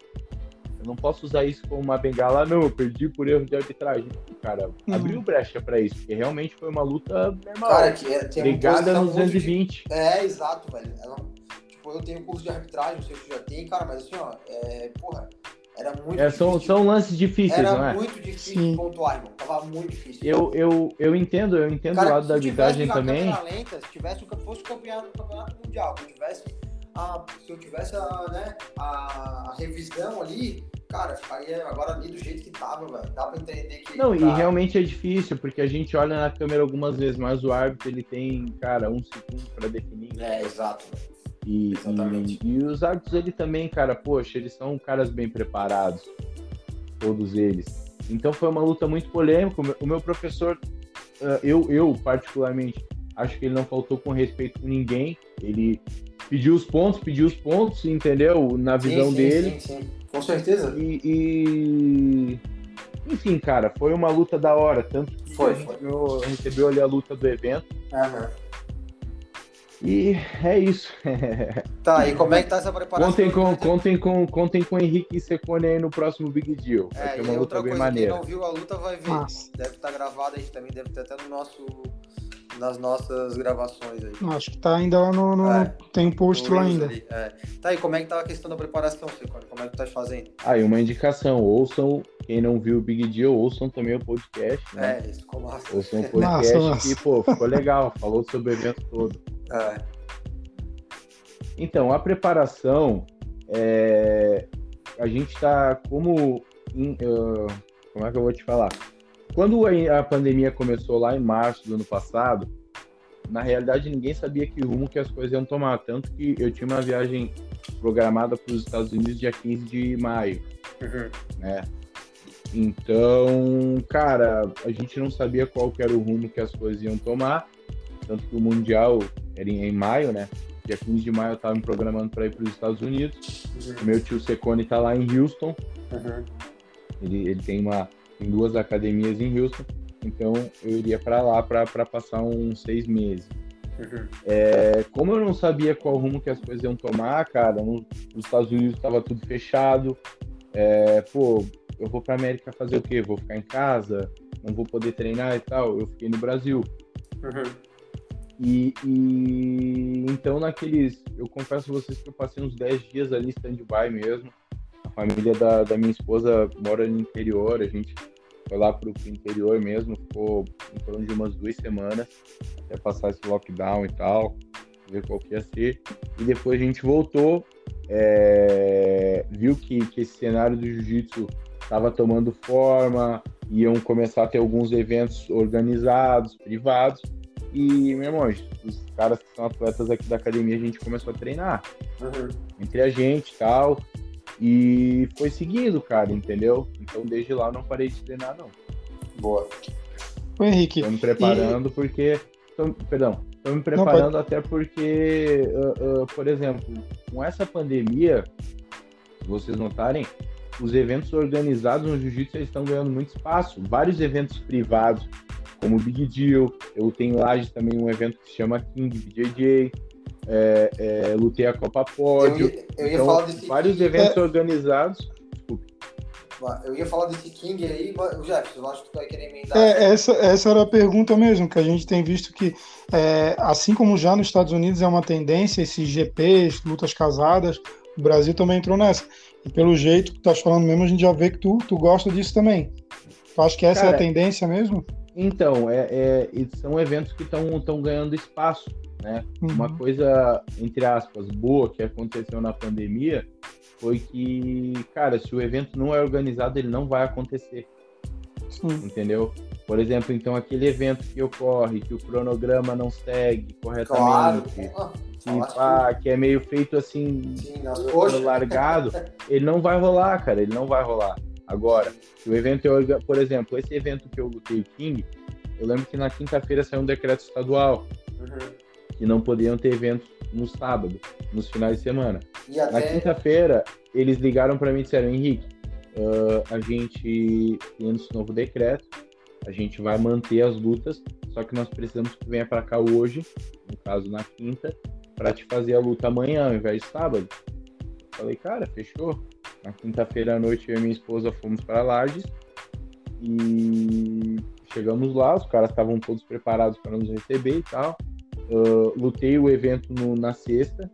Speaker 3: eu não posso usar isso como uma bengala, não, eu perdi por erro de arbitragem. Cara,
Speaker 1: Uhum.
Speaker 3: abriu brecha pra isso, porque realmente foi uma luta normal.
Speaker 2: Cara, que é, tem uma
Speaker 3: Ligada
Speaker 2: posição
Speaker 3: nos
Speaker 2: muito
Speaker 3: 220.
Speaker 2: É, exato, velho. Ela, tipo, eu tenho curso de arbitragem, não sei se tu já tem, cara, mas assim, ó, é, porra, era muito
Speaker 3: É, são,
Speaker 2: difícil.
Speaker 3: são lances difíceis,
Speaker 2: era
Speaker 3: não é?
Speaker 2: muito difícil
Speaker 1: Sim.
Speaker 2: pontuar, irmão. Tava muito difícil.
Speaker 3: Eu, eu, eu entendo, eu entendo
Speaker 2: Cara,
Speaker 3: o lado da arbitragem também.
Speaker 2: lenta, se tivesse, um- fosse o campeonato, o campeonato mundial, se eu tivesse a, se eu tivesse a, né, a, revisão ali, cara, ficaria agora ali do jeito que tava, velho. Dá pra entender que.
Speaker 3: Não, e realmente é difícil, porque a gente olha na câmera algumas vezes, mas o árbitro ele tem, cara, um segundo pra definir.
Speaker 2: É, exato.
Speaker 3: E,
Speaker 2: Exatamente.
Speaker 3: e, e os árbitros ele também, cara, poxa, eles são caras bem preparados, todos eles. Então foi uma luta muito polêmica. O meu, professor, ah, eu, eu particularmente, acho que ele não faltou com respeito com ninguém. Ele pediu os pontos, pediu os pontos, entendeu? Na visão
Speaker 2: sim, sim,
Speaker 3: dele.
Speaker 2: Sim, sim. Com certeza.
Speaker 3: E, e- Enfim, cara, foi uma luta da hora. Tanto que
Speaker 2: Foi, foi.
Speaker 3: ganhou- recebeu ali a luta do evento.
Speaker 2: Aham.
Speaker 3: E é isso.
Speaker 2: Tá, e como é que tá essa preparação?
Speaker 3: Contem com, contem com, contem com o Henrique e Secone aí no próximo Big Deal. Vai
Speaker 2: É, e
Speaker 3: uma luta
Speaker 2: outra
Speaker 3: bem
Speaker 2: coisa, quem
Speaker 3: maneira.
Speaker 2: não viu a luta vai ver.
Speaker 1: Massa.
Speaker 2: Deve estar gravado aí também, deve ter até no nosso, nas nossas gravações aí.
Speaker 1: Acho que tá ainda lá no. no-
Speaker 2: É.
Speaker 1: Tem um post lá ainda.
Speaker 2: ali, é. Tá, e como é que tá a questão da preparação, Secone? Como é que tu tá fazendo?
Speaker 3: Ah, e uma indicação, ouçam, quem não viu o Big Deal, ouçam também o podcast, né?
Speaker 2: É, isso ficou massa.
Speaker 3: Ouçam o podcast
Speaker 1: Massa, massa.
Speaker 3: que, pô, ficou legal, falou sobre o evento todo.
Speaker 2: É.
Speaker 3: Então, a preparação é, a gente tá como. Em, uh, como é que eu vou te falar? Quando a pandemia começou lá em março do ano passado, na realidade ninguém sabia que rumo que as coisas iam tomar. Tanto que eu tinha uma viagem programada para os Estados Unidos dia 15 de maio. Uhum. Né? Então, cara, a gente não sabia qual era o rumo que as coisas iam tomar. Tanto que o Mundial era em, maio, né? Dia 15 de maio eu estava me programando para ir para os Estados Unidos. Uhum. Meu tio Secone está lá em Houston. Uhum. Ele, ele tem uma tem duas academias em Houston. Então eu iria para lá para passar uns seis meses. Uhum. É, como eu não sabia qual rumo que as coisas iam tomar, cara, nos Estados Unidos estava tudo fechado. É, pô, eu vou para América fazer o quê? Vou ficar em casa? Não vou poder treinar e tal? Eu fiquei no Brasil. Uhum. E, e, então naqueles, eu confesso a vocês que eu passei uns 10 dias ali stand-by mesmo. A família da, da minha esposa mora no interior, a gente foi lá pro, pro interior mesmo, ficou em torno de umas duas semanas até passar esse lockdown e tal, ver qual que ia ser. E depois a gente voltou, é, viu que, que esse cenário do jiu-jitsu estava tomando forma, iam começar a ter alguns eventos organizados, privados. E, meu irmão, os caras que são atletas aqui da academia, a gente começou a treinar. Uhum. Entre a gente e tal. E foi seguindo, cara, entendeu? Então, desde lá, eu não parei de treinar, não.
Speaker 2: Boa.
Speaker 1: Ô, Henrique.
Speaker 3: Tô me preparando e... porque... Tô, perdão. Tô me preparando não, até porque, uh, uh, por exemplo, com essa pandemia, se vocês notarem, os eventos organizados no jiu-jitsu estão ganhando muito espaço. Vários eventos privados, como o Big Deal. Eu tenho lá também um evento que se chama King BJJ. É, é, lutei a Copa Pódio. Eu ia, eu ia então, falar desse vários King, eventos é... organizados. Desculpe.
Speaker 2: Eu ia falar desse King aí, Jefferson, eu acho que tu vai querer emendar. É,
Speaker 1: essa, essa era a pergunta mesmo, que a gente tem visto que, é, assim como já nos Estados Unidos é uma tendência, esses GPs, lutas casadas, o Brasil também entrou nessa. E pelo jeito que tu tá falando mesmo, a gente já vê que tu, tu gosta disso também. Tu acha que essa Cara, é a tendência mesmo?
Speaker 3: Então, é, é, são eventos que estão ganhando espaço, né? Uhum. Uma coisa, entre aspas, boa que aconteceu na pandemia foi que, cara, se o evento não é organizado, ele não vai acontecer. Sim. Entendeu? Por exemplo, então aquele evento que ocorre, que o cronograma não segue corretamente, claro. que, pá, que é meio feito assim, Sim, largado, ele não vai rolar, cara, ele não vai rolar. Agora, se o evento é, por exemplo, esse evento que eu lutei o King, eu lembro que na quinta-feira saiu um decreto estadual uhum. Que não podiam ter eventos no sábado, nos finais de semana. Até... Na quinta-feira, eles ligaram para mim e disseram, Henrique, uh, a gente tem esse novo decreto, a gente vai manter as lutas, só que nós precisamos que venha para cá hoje, no caso na quinta, para te fazer a luta amanhã ao invés de sábado. Falei, cara, fechou. Na quinta-feira à noite eu e minha esposa fomos para Lages e chegamos lá, os caras estavam todos preparados para nos receber e tal. Uh, lutei o evento no, na sexta,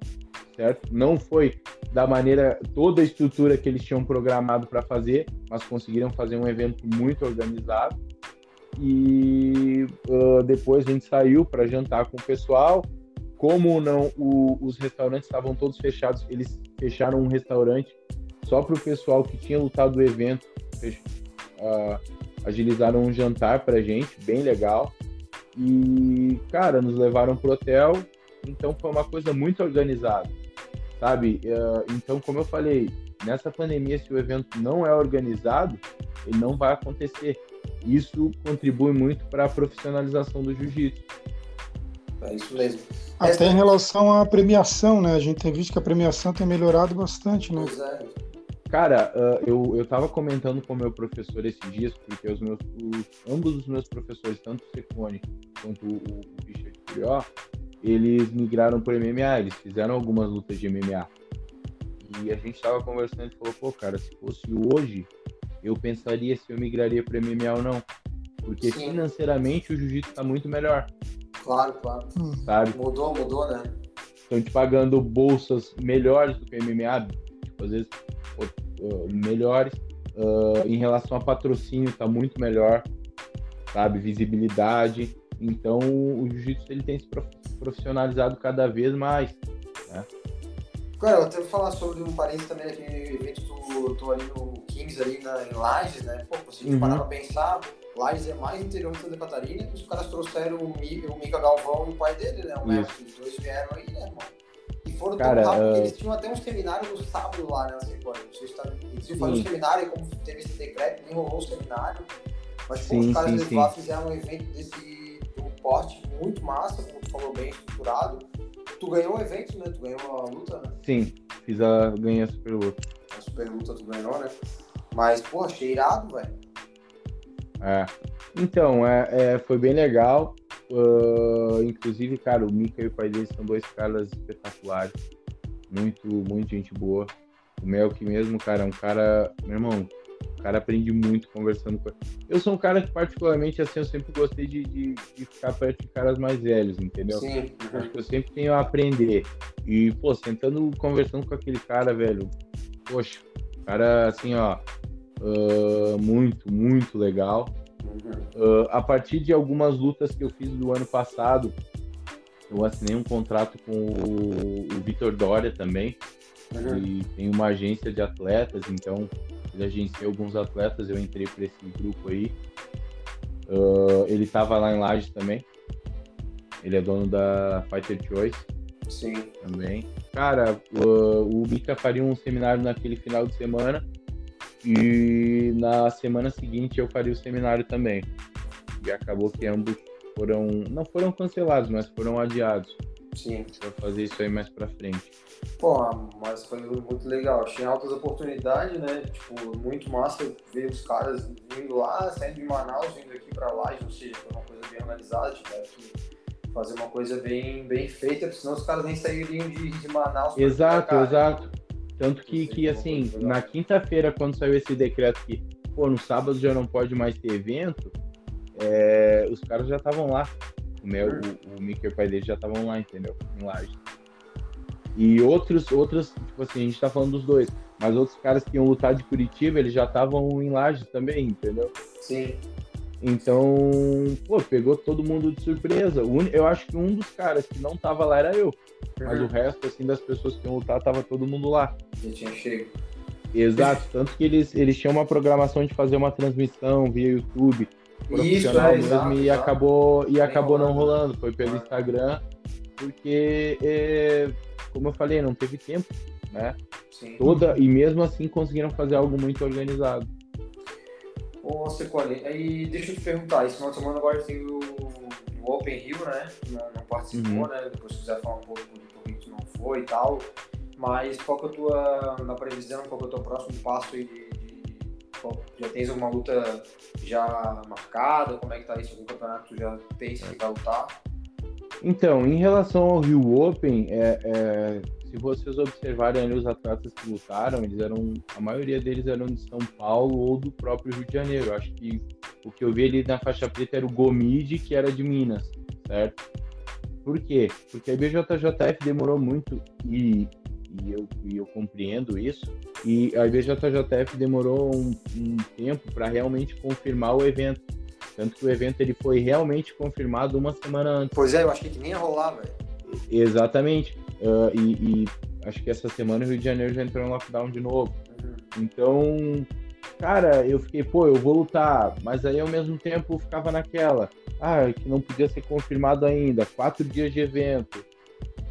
Speaker 3: certo? Não foi da maneira, toda a estrutura que eles tinham programado para fazer, mas conseguiram fazer um evento muito organizado. E uh, depois a gente saiu para jantar com o pessoal. Como não, o, os restaurantes estavam todos fechados, eles fecharam um restaurante só para o pessoal que tinha lutado o evento. Uh, agilizaram um jantar para gente, bem legal. E, cara, nos levaram pro hotel. Então foi uma coisa muito organizada, sabe? Uh, então, como eu falei, nessa pandemia, se o evento não é organizado, ele não vai acontecer. Isso contribui muito para a profissionalização do jiu-jitsu.
Speaker 2: É isso mesmo.
Speaker 1: Até em relação à premiação, né? A gente tem visto que a premiação tem melhorado bastante, né? Pois é.
Speaker 3: Cara, uh, eu, eu tava comentando com o meu professor esses dias, porque os meus, os, ambos os meus professores, tanto o Secone quanto o, o Richard Curió, eles migraram para MMA, eles fizeram algumas lutas de MMA. E a gente tava conversando e falou, pô, cara, se fosse hoje, eu pensaria se eu migraria para MMA ou não. Porque Sim. financeiramente o jiu-jitsu tá muito melhor.
Speaker 2: Claro, claro.
Speaker 3: Sabe?
Speaker 2: Mudou, mudou, né?
Speaker 3: Estão te pagando bolsas melhores do que o MMA. Tipo, às vezes uh, melhores. Uh, em relação a patrocínio, está muito melhor, sabe? Visibilidade. Então, o jiu-jitsu ele tem se profissionalizado cada vez mais. Né?
Speaker 2: Cara, eu até vou falar sobre um parênteses também aquele evento do ali no Kings, ali na, em Lages, né? Pô, se a gente
Speaker 3: Uhum.
Speaker 2: parar pra pensar, Lages é mais interior de Santa Catarina, os caras trouxeram o, Mi, o Mica Galvão e o pai dele, né? O Messi, os dois vieram aí, né, mano? Foram
Speaker 3: Cara,
Speaker 2: tão rápido que
Speaker 3: ah,
Speaker 2: eles tinham até um seminário no sábado lá, né? Assim, pô, vocês tá, eles iam fazer um seminário, e como teve esse decreto, nem rolou o seminário. Mas, pô,
Speaker 3: Sim,
Speaker 2: os caras
Speaker 3: sim,
Speaker 2: lá fizeram um evento desse, de um porte muito massa, como tu falou, bem estruturado. Tu ganhou o evento, né? Tu ganhou a luta, né?
Speaker 3: Sim, fiz a. ganhei a super luta.
Speaker 2: A super luta tu ganhou, né? Mas, pô, achei irado, velho.
Speaker 3: É. Então, é, é, foi bem legal. Ah, inclusive, cara, o Mika e o pai dele são dois caras espetaculares. Muito, muito gente boa. O Melk mesmo, cara, é um cara. Meu irmão, o cara aprende muito conversando com Eu sou um cara que, particularmente, assim, eu sempre gostei de, de, de ficar perto de caras mais velhos, entendeu?
Speaker 2: Sim.
Speaker 3: Acho que eu sempre tenho a aprender. E, pô, sentando, conversando com aquele cara, velho, poxa, cara, assim, ó, ah, muito, muito legal. Ah, a partir de algumas lutas que eu fiz do ano passado, eu assinei um contrato com o, o Vitor Dória também,
Speaker 2: Uhum.
Speaker 3: e tem uma agência de atletas, então ele agencia alguns atletas, eu entrei para esse grupo aí. Ah, ele estava lá em Lages também. Ele é dono da Fighter Choice
Speaker 2: Sim.
Speaker 3: também. Cara, o, o Mika faria um seminário naquele final de semana e na semana seguinte eu faria o seminário também. E acabou que ambos foram, não foram cancelados, mas foram adiados
Speaker 2: Sim.
Speaker 3: para fazer isso aí mais para frente.
Speaker 2: Pô, mas foi muito legal. Tinha altas oportunidades, né? Tipo, muito massa ver os caras vindo lá, saindo de Manaus, vindo aqui pra Laje, ou seja, foi uma coisa bem organizada, tiveram que fazer uma coisa bem, bem feita, porque senão os caras nem sairiam de, de Manaus. pra
Speaker 3: Exato,
Speaker 2: cá.
Speaker 3: exato. Tanto que, que assim, na quinta-feira, quando saiu esse decreto que, pô, no sábado já não pode mais ter evento, é, os caras já estavam lá. O, Mel, o, o Mickey e o pai dele já estavam lá, entendeu? Em Laje. E outros, outros, tipo assim, a gente tá falando dos dois, mas outros caras que iam lutar de Curitiba, eles já estavam em Laje também, entendeu?
Speaker 2: Sim.
Speaker 3: Então, pô, pegou todo mundo de surpresa. Eu acho que um dos caras que não tava lá era eu. Mas o
Speaker 2: Uhum.
Speaker 3: resto, assim, das pessoas que iam lutar, tava todo mundo lá.
Speaker 2: Já tinha chego.
Speaker 3: Exato, tanto que eles, eles tinham uma programação de fazer uma transmissão via YouTube
Speaker 2: Isso,
Speaker 3: profissional
Speaker 2: é,
Speaker 3: mesmo e acabou, e acabou não
Speaker 2: rolando.
Speaker 3: Foi pelo. Instagram, porque, é, como eu falei, não teve tempo, né?
Speaker 2: Sim.
Speaker 3: Toda, e mesmo assim conseguiram fazer algo muito organizado.
Speaker 2: Ô, Secone, aí deixa eu te perguntar, esse final de semana agora tem o, o Open Rio, né? Não, não participou,
Speaker 3: Uhum.
Speaker 2: né? Depois se quiser falar um pouco foi e tal. Mas qual que é a tua, na previsão, qual que é o teu próximo passo aí de, de- já tens alguma luta já marcada? Como é que tá isso? Algum campeonato já pensa que vai lutar?
Speaker 3: Então, em relação ao Rio Open, é, é, se vocês observarem ali os atletas que lutaram, eles eram, a maioria deles eram de São Paulo ou do próprio Rio de Janeiro. Acho que o que eu vi ali na faixa preta era o Gomide, que era de Minas, certo? Por quê? Porque a IBJJF demorou muito e, e, eu, e eu compreendo isso. E a IBJJF demorou um, um tempo para realmente confirmar o evento. Tanto que o evento ele foi realmente confirmado uma semana antes.
Speaker 2: Pois é, eu achei que nem ia rolar, velho.
Speaker 3: Exatamente. Ah, e, e acho que essa semana o Rio de Janeiro já entrou em lockdown de novo. Então, cara, eu fiquei, pô, eu vou lutar. Mas aí ao mesmo tempo eu ficava naquela. Ah, que não podia ser confirmado ainda. Quatro dias de evento.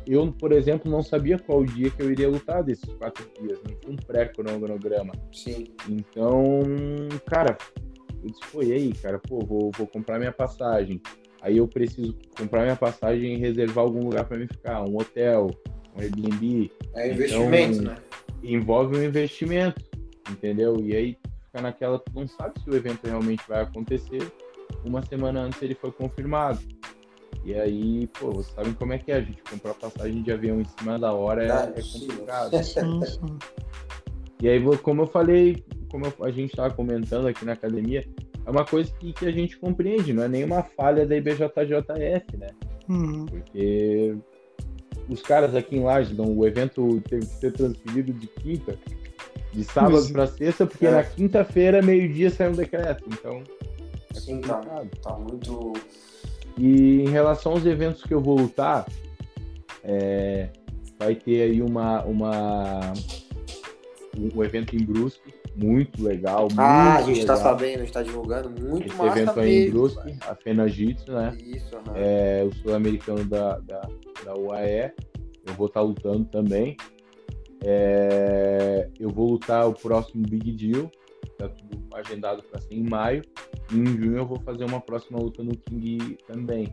Speaker 3: Eu, por exemplo, não sabia qual dia que eu iria lutar desses quatro dias. Não tinha um pré-cronograma.
Speaker 2: Sim.
Speaker 3: Então, cara, eu disse, pô, e aí, cara, pô, vou, vou comprar minha passagem. Aí eu preciso comprar minha passagem e reservar algum lugar para mim ficar, um hotel, um Airbnb.
Speaker 2: É
Speaker 3: Então,
Speaker 2: investimento, né?
Speaker 3: Envolve um investimento, entendeu? E aí fica naquela, tu não sabe se o evento realmente vai acontecer. Uma semana antes ele foi confirmado. E aí, pô, vocês sabem como é que é, a gente comprar passagem de avião em cima da hora é,
Speaker 2: Não,
Speaker 3: é complicado. E aí, como eu falei, como a gente estava comentando aqui na academia, é uma coisa que, que a gente compreende, não é nenhuma falha da IBJJF, né?
Speaker 1: Uhum.
Speaker 3: Porque os caras aqui em Lages, não, o evento teve que ser transferido de quinta, de sábado
Speaker 1: Mas-
Speaker 3: para sexta, porque
Speaker 2: É.
Speaker 3: na quinta-feira, meio-dia, saiu um decreto. Então, é
Speaker 2: Sim, tá,
Speaker 3: complicado.
Speaker 2: tá muito.
Speaker 3: E em relação aos eventos que eu vou lutar, é, vai ter aí uma, uma, o evento em Brusque, muito legal.
Speaker 2: Ah,
Speaker 3: muito
Speaker 2: a gente
Speaker 3: legal.
Speaker 2: tá sabendo, a gente tá divulgando. Muito
Speaker 3: Esse
Speaker 2: massa
Speaker 3: evento aí em
Speaker 2: mesmo,
Speaker 3: Brusque,
Speaker 2: velho.
Speaker 3: a Fena Jitsu, né?
Speaker 2: Isso, aham.
Speaker 3: É, o sul-americano da, da, da UAE. Eu vou estar lutando também. É, eu vou lutar o próximo Big Deal. Tá tudo agendado para ser em maio. E em junho eu vou fazer uma próxima luta no King também.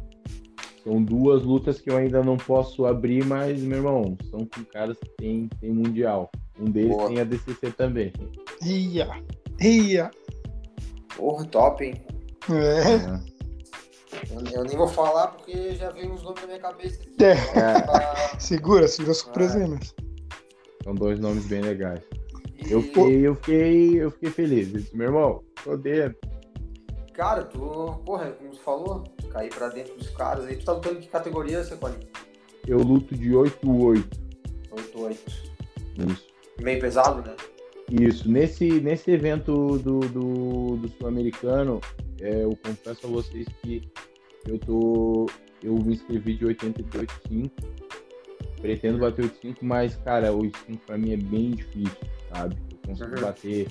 Speaker 3: São duas lutas que eu ainda não posso abrir, mas, meu irmão, são com caras que tem, tem mundial. Um deles
Speaker 2: Boa.
Speaker 3: tem a DCC também.
Speaker 1: Ia, ia.
Speaker 2: Porra, top, hein?
Speaker 1: É,
Speaker 3: É.
Speaker 2: Eu, eu nem vou falar porque já veio uns nomes na minha cabeça.
Speaker 1: É.
Speaker 2: Ah,
Speaker 1: segura, segura surpresa aí, mas.
Speaker 3: São dois nomes bem legais.
Speaker 2: e-
Speaker 3: Eu fiquei, eu fiquei, eu fiquei feliz. Eu disse, meu irmão, tô dentro.
Speaker 2: Cara, tu, porra, como tu falou, cair pra dentro dos caras aí. Tu tá lutando que categoria, Secone?
Speaker 3: Eu luto de 8-8.
Speaker 2: 8-8.
Speaker 3: Isso.
Speaker 2: Meio pesado, né?
Speaker 3: Isso. Nesse, nesse evento do, do, do Sul-Americano, é, eu confesso a vocês que eu tô. Eu me inscrevi de 88,5. Pretendo bater 8,5, mas, cara, 8,5 pra mim é bem difícil, sabe? Eu consigo
Speaker 2: Uhum.
Speaker 3: bater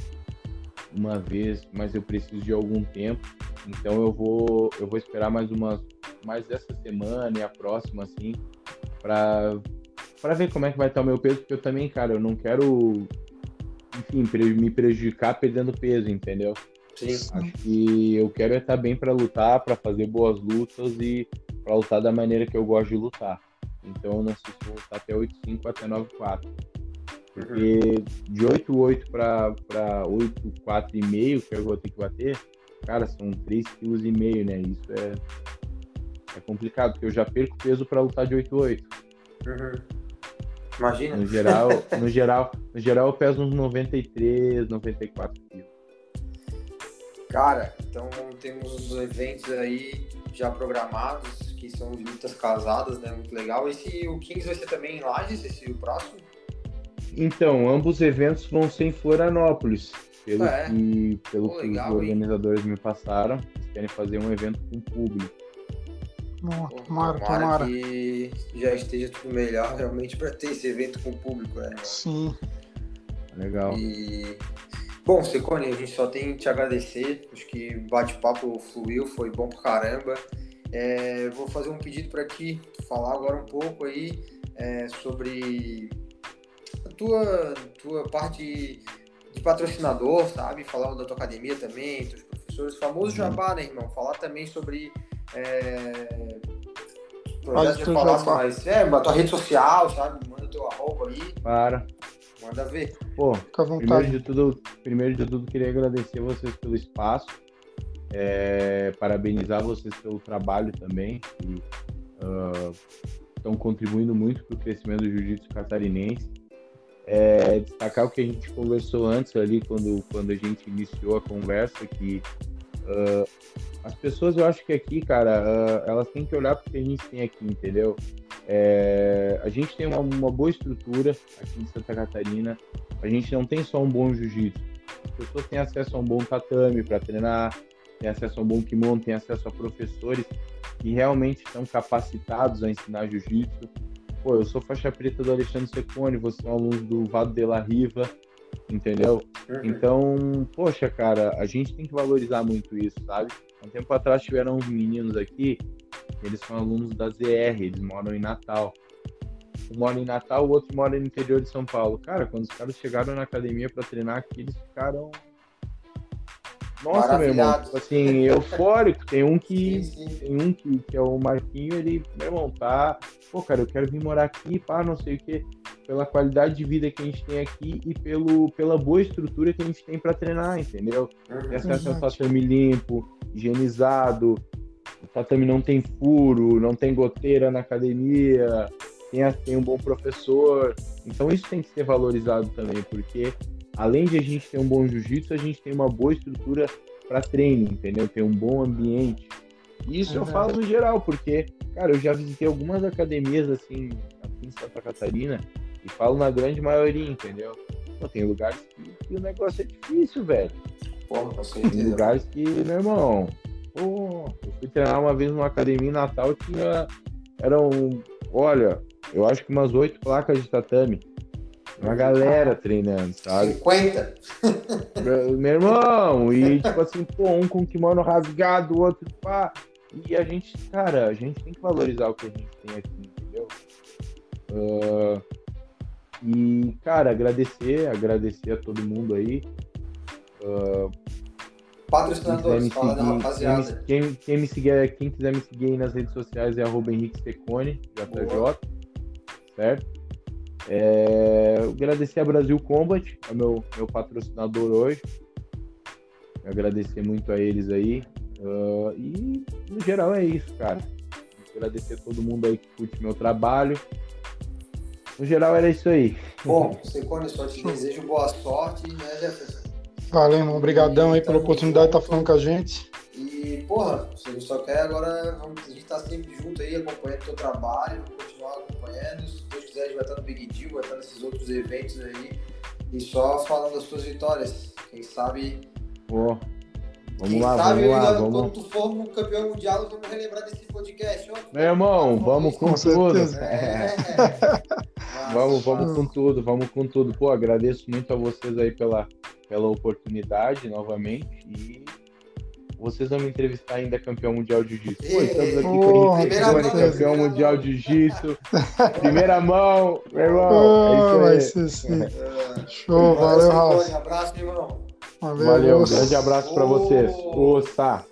Speaker 3: uma vez, mas eu preciso de algum tempo. Então eu vou, eu vou esperar mais umas, mais essa semana e a próxima, assim, pra, pra ver como é que vai estar o meu peso, porque eu também, cara, eu não quero, enfim, me prejudicar perdendo peso, entendeu?
Speaker 2: Sim.
Speaker 3: Acho que eu quero é estar bem pra lutar, pra fazer boas lutas e pra lutar da maneira que eu gosto de lutar. Então eu não sei se vou lutar até 8,5 até 9,4. Porque de 8,8 pra, pra 8,4,5 que eu vou ter que bater, cara, são 3,5 kg, né? Isso é, é complicado, porque eu já perco peso pra lutar de 8,8.
Speaker 2: Uhum. Imagina.
Speaker 3: No geral, no geral, no geral eu peso uns 93, 94 quilos.
Speaker 2: Cara, então temos os eventos aí já programados, que são de lutas casadas, né? Muito legal. Esse, o Kings vai ser também em Lages, esse o próximo?
Speaker 3: Então, ambos os eventos vão ser em Florianópolis. Pelo
Speaker 2: É.
Speaker 3: que, pelo
Speaker 2: Pô,
Speaker 3: que
Speaker 2: legal,
Speaker 3: os
Speaker 2: hein?
Speaker 3: organizadores me passaram, eles querem fazer um evento com público.
Speaker 1: Não,
Speaker 2: Pô,
Speaker 1: tomara, tomara.
Speaker 2: que já esteja tudo melhor realmente para ter esse evento com o público, né?
Speaker 1: Sim.
Speaker 3: Legal.
Speaker 2: E bom, Secone, a gente só tem que te agradecer. Acho que o bate-papo fluiu, foi bom pra caramba. É, vou fazer um pedido para ti, falar agora um pouco aí é, sobre a tua, tua parte de patrocinador, sabe? Falar da tua academia também, teus professores, famoso
Speaker 3: Uhum.
Speaker 2: jabá, né, irmão? Falar também sobre é, projetos de falar
Speaker 1: jabá.
Speaker 2: mais, é, a tua rede social, sabe? Manda teu arroba aí,
Speaker 3: Para.
Speaker 2: manda ver.
Speaker 3: Pô,
Speaker 1: Fica à
Speaker 3: primeiro
Speaker 1: vontade.
Speaker 3: de tudo, primeiro de tudo, queria agradecer vocês pelo espaço. É, parabenizar vocês pelo trabalho também. que ah, estão contribuindo muito para o crescimento do jiu-jitsu catarinense. É, destacar o que a gente conversou antes ali, quando, quando a gente iniciou a conversa, que ah, as pessoas, eu acho que aqui, cara, ah, elas têm que olhar para o que a gente tem aqui, entendeu? É, a gente tem uma, uma boa estrutura aqui em Santa Catarina. A gente não tem só um bom jiu-jitsu. As pessoas têm acesso a um bom tatame para treinar, têm acesso a um bom kimono, têm acesso a professores que realmente estão capacitados a ensinar jiu-jitsu. Pô, eu sou faixa preta do Alexandre Secone, você é um aluno do Vado de la Riva, entendeu?
Speaker 2: Uhum.
Speaker 3: Então, poxa, cara, a gente tem que valorizar muito isso, sabe? Um tempo atrás tiveram uns meninos aqui, eles são alunos da ZR, eles moram em Natal. Um mora em Natal, o outro mora no interior de São Paulo. Cara, quando os caras chegaram na academia pra treinar aqui, eles ficaram. Nossa, meu irmão, tipo assim, eufórico. Tem um que.
Speaker 2: Sim, sim.
Speaker 3: Tem um que, que é o Marquinho, ele, meu irmão, tá. Pô, cara, eu quero vir morar aqui, pá, não sei o quê. Pela qualidade de vida que a gente tem aqui e pelo, pela boa estrutura que a gente tem pra treinar, entendeu? Tem
Speaker 2: Uhum.
Speaker 3: acesso ao tatame limpo, higienizado, o tatame não tem furo, não tem goteira na academia, tem, tem um bom professor. Então isso tem que ser valorizado também, porque além de a gente ter um bom jiu-jitsu, a gente tem uma boa estrutura para treino, entendeu? Tem um bom ambiente. E Isso eu
Speaker 1: Uhum.
Speaker 3: falo no geral, porque, cara, eu já visitei algumas academias assim, aqui em Santa Catarina, e falo na grande maioria, entendeu? Pô, tem lugares que, que o negócio é difícil, velho.
Speaker 2: Porra,
Speaker 3: Tem lugares que, meu irmão, pô, eu fui treinar uma vez numa academia em Natal, tinha. Eram, olha, eu acho que umas oito placas de tatame. Uma galera treinando, sabe?
Speaker 2: 50?
Speaker 3: Meu irmão, e tipo assim, pô, um com kimono rasgado, o outro pá. E a gente, cara, a gente tem que valorizar o que a gente tem aqui, entendeu? Uh, e, cara, agradecer, agradecer a todo mundo aí. Uh,
Speaker 2: Patrocinadores, fala da
Speaker 3: rapaziada. Quem, quem, quem, me seguir, quem quiser me seguir aí nas redes sociais é arroba Henrique Secone, JJ, certo? É, agradecer a Brasil Combat, é meu, meu patrocinador hoje. Agradecer muito a eles aí. Uh, e no geral é isso, cara. Agradecer a todo mundo aí que curte meu trabalho. No geral era isso aí.
Speaker 2: Bom, Secone, só te desejo boa sorte, né, Jefferson?
Speaker 1: Valeu, irmão. Obrigadão aí pela oportunidade de estar falando com a gente.
Speaker 2: E, porra, se só quer agora, vamos, a gente tá sempre junto aí, acompanhando o teu trabalho, continuar acompanhando. Quiser, a gente vai estar no Big Deal, vai estar nesses outros eventos aí. E só falando das tuas vitórias. Quem sabe.
Speaker 3: Pô. Vamos
Speaker 2: Quem
Speaker 3: lá,
Speaker 2: sabe
Speaker 3: vamos lá,
Speaker 2: quando
Speaker 3: vamos.
Speaker 2: tu for um campeão mundial, vamos relembrar desse podcast. Ó,
Speaker 3: Meu irmão, vamos com,
Speaker 1: Com
Speaker 3: tudo.
Speaker 2: É.
Speaker 3: Vamos, vamos com tudo, vamos com tudo. Pô, agradeço muito a vocês aí pela, pela oportunidade novamente. E vocês vão me entrevistar ainda campeão mundial de jiu-jitsu. Pô, estamos aqui com o Henrique
Speaker 2: primeira
Speaker 3: Secone,
Speaker 2: mão,
Speaker 3: campeão mundial de jiu-jitsu. Primeira mão, meu irmão.
Speaker 1: Oh,
Speaker 3: é isso aí.
Speaker 1: ser sim.
Speaker 2: É.
Speaker 1: Show, valeu,
Speaker 2: Secone,
Speaker 1: Rafa.
Speaker 2: Abraço, meu irmão.
Speaker 1: Valeu,
Speaker 3: Valeu, um grande abraço pra vocês.
Speaker 2: Ô.
Speaker 3: Ossa!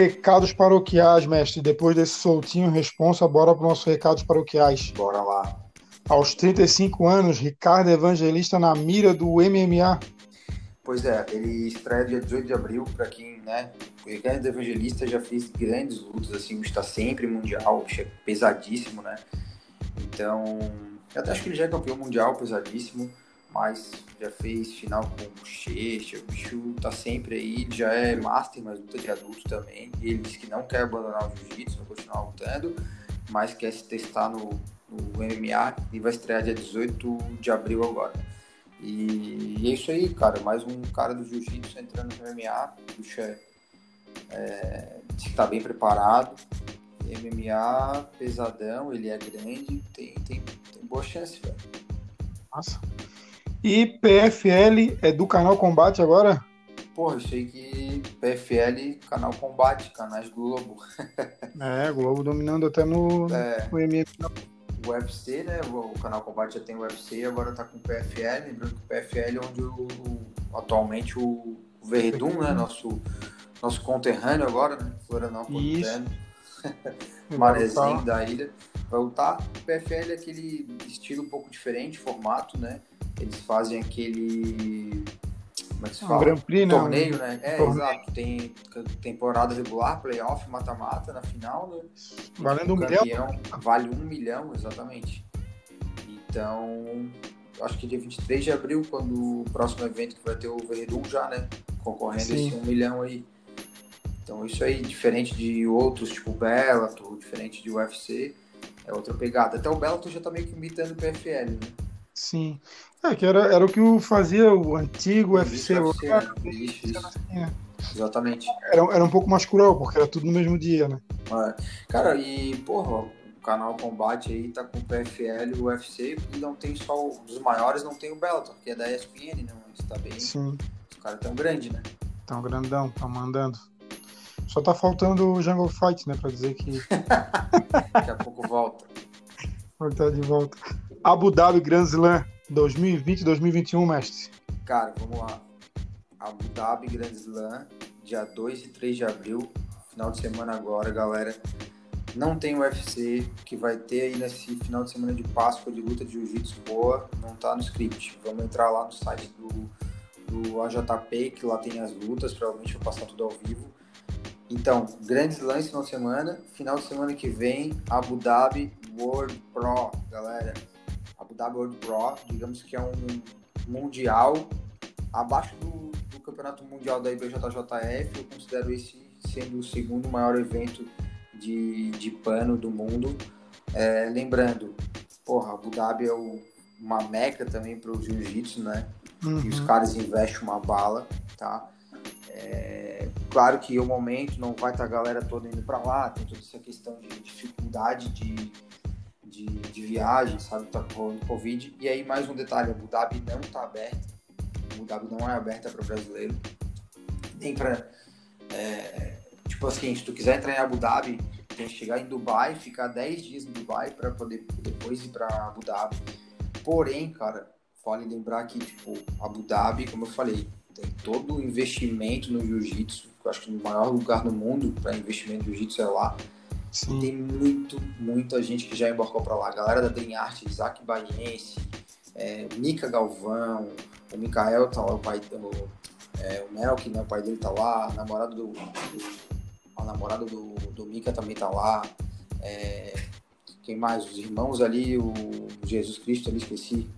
Speaker 1: Recados paroquiais, mestre. Depois desse soltinho responsa, bora para nossos recados paroquiais.
Speaker 2: Bora lá.
Speaker 1: Aos 35 anos, Ricardo Evangelista na mira do MMA.
Speaker 2: Pois é, ele estreia dia 18 de abril, para quem, né, o Ricardo Evangelista já fez grandes lutas, assim, está sempre mundial, pesadíssimo, né? Então, eu até acho que ele já é campeão mundial, pesadíssimo, mas já fez final com Bochecha, o bicho tá sempre aí, ele já é master, mas luta de adulto também, ele disse que não quer abandonar o jiu-jitsu, vai continuar lutando, mas quer se testar no, no MMA e vai estrear dia 18 de abril agora. E, e é isso aí, cara. Mais um cara do jiu-jitsu entrando no MMA. O bicho é, é, tá bem preparado. MMA pesadão, ele é grande, tem, tem, tem boa chance, velho.
Speaker 1: Nossa. E PFL é do canal Combate agora?
Speaker 2: Porra, sei que PFL, canal Combate, canais Globo.
Speaker 1: É, Globo dominando até no,
Speaker 2: É,
Speaker 1: no MMA.
Speaker 2: o UFC, né? O canal Combate já tem o UFC, agora tá com o PFL. Lembrando que o PFL é onde o, o- atualmente o, o Verdun, né? Nosso, nosso conterrâneo agora, né? Florianópolis,
Speaker 1: Isso.
Speaker 2: Marezinho da ilha. Vai lutar. O PFL é aquele estilo um pouco diferente, formato, né? Eles fazem aquele. Como é que se
Speaker 1: Um
Speaker 2: fala?
Speaker 1: Grand Prix, né?
Speaker 2: Torneio, né? É,
Speaker 1: torneio.
Speaker 2: exato. Tem temporada regular, playoff, mata-mata na final, né?
Speaker 1: Valendo um milhão.
Speaker 2: vale um milhão, exatamente. Então, acho que dia 23 de abril, quando o próximo evento que vai ter o Verdun já, né? Concorrendo
Speaker 1: Sim.
Speaker 2: esse um milhão aí. Então, isso aí, diferente de outros, tipo Bellator, diferente de UFC, é outra pegada. Até o Bellator já tá meio que imitando o PFL, né?
Speaker 1: Sim. É, que era, era o que o fazia o antigo UFC.
Speaker 2: UFC, né? Isso, isso.
Speaker 1: É.
Speaker 2: Exatamente.
Speaker 1: Era, era um pouco mais cruel, porque era tudo no mesmo dia, né?
Speaker 2: É. Cara, e, porra, o canal Combate aí tá com o PFL e o UFC, e não tem só o, dos maiores, não tem o Bellator, que é da ESPN, né? Mas tá bem.
Speaker 1: Sim.
Speaker 2: Os caras tão grande, né?
Speaker 1: Tão grandão, tá mandando. Só tá faltando o Jungle Fight, né? Pra dizer que
Speaker 2: Daqui a pouco volta.
Speaker 1: vai estar de volta. Abu Dhabi Grand Slam 2020-2021, mestre.
Speaker 2: Cara, vamos lá. Abu Dhabi Grand Slam, dia 2 e 3 de abril, final de semana agora, galera. Não tem UFC, que vai ter aí nesse final de semana de Páscoa de luta de jiu-jitsu boa, não tá no script. Vamos entrar lá no site do, do AJP, que lá tem as lutas, provavelmente vou passar tudo ao vivo. Então, grandes lances final de semana. Final de semana que vem, Abu Dhabi World Pro, galera. Abu Dhabi World Pro, digamos que é um mundial abaixo do, do campeonato mundial da IBJJF. Eu considero esse sendo o segundo maior evento de, de pano do mundo. É, lembrando, porra, Abu Dhabi é o- uma meca também para o jiu-jitsu, né? E os
Speaker 1: Uhum.
Speaker 2: caras investem uma bala, tá? É, claro que o momento não vai estar a galera toda indo para lá, tem toda essa questão de dificuldade de, de, de viagem, sabe? Tá com Covid. E aí, mais um detalhe: Abu Dhabi não está aberta. Abu Dhabi não é aberta para brasileiro. Nem para. É, tipo assim, se tu quiser entrar em Abu Dhabi, tem que chegar em Dubai, ficar 10 dias em Dubai para poder depois ir para Abu Dhabi. Porém, cara, vale lembrar que, tipo, Abu Dhabi, como eu falei, tem todo o investimento no jiu-jitsu, eu acho que no maior lugar do mundo para investimento no jiu-jitsu é lá. Sim. Tem muito, muita gente que já embarcou para lá. A galera da Dream Art, Isaac Baiense, é, Mika Galvão, o Mikael tá lá, o pai do. É, o Melk, né, o pai dele tá lá, a namorada do. do a namorada do, do Mika também tá lá. É, quem mais? Os irmãos ali, o Jesus Cristo ali, esqueci.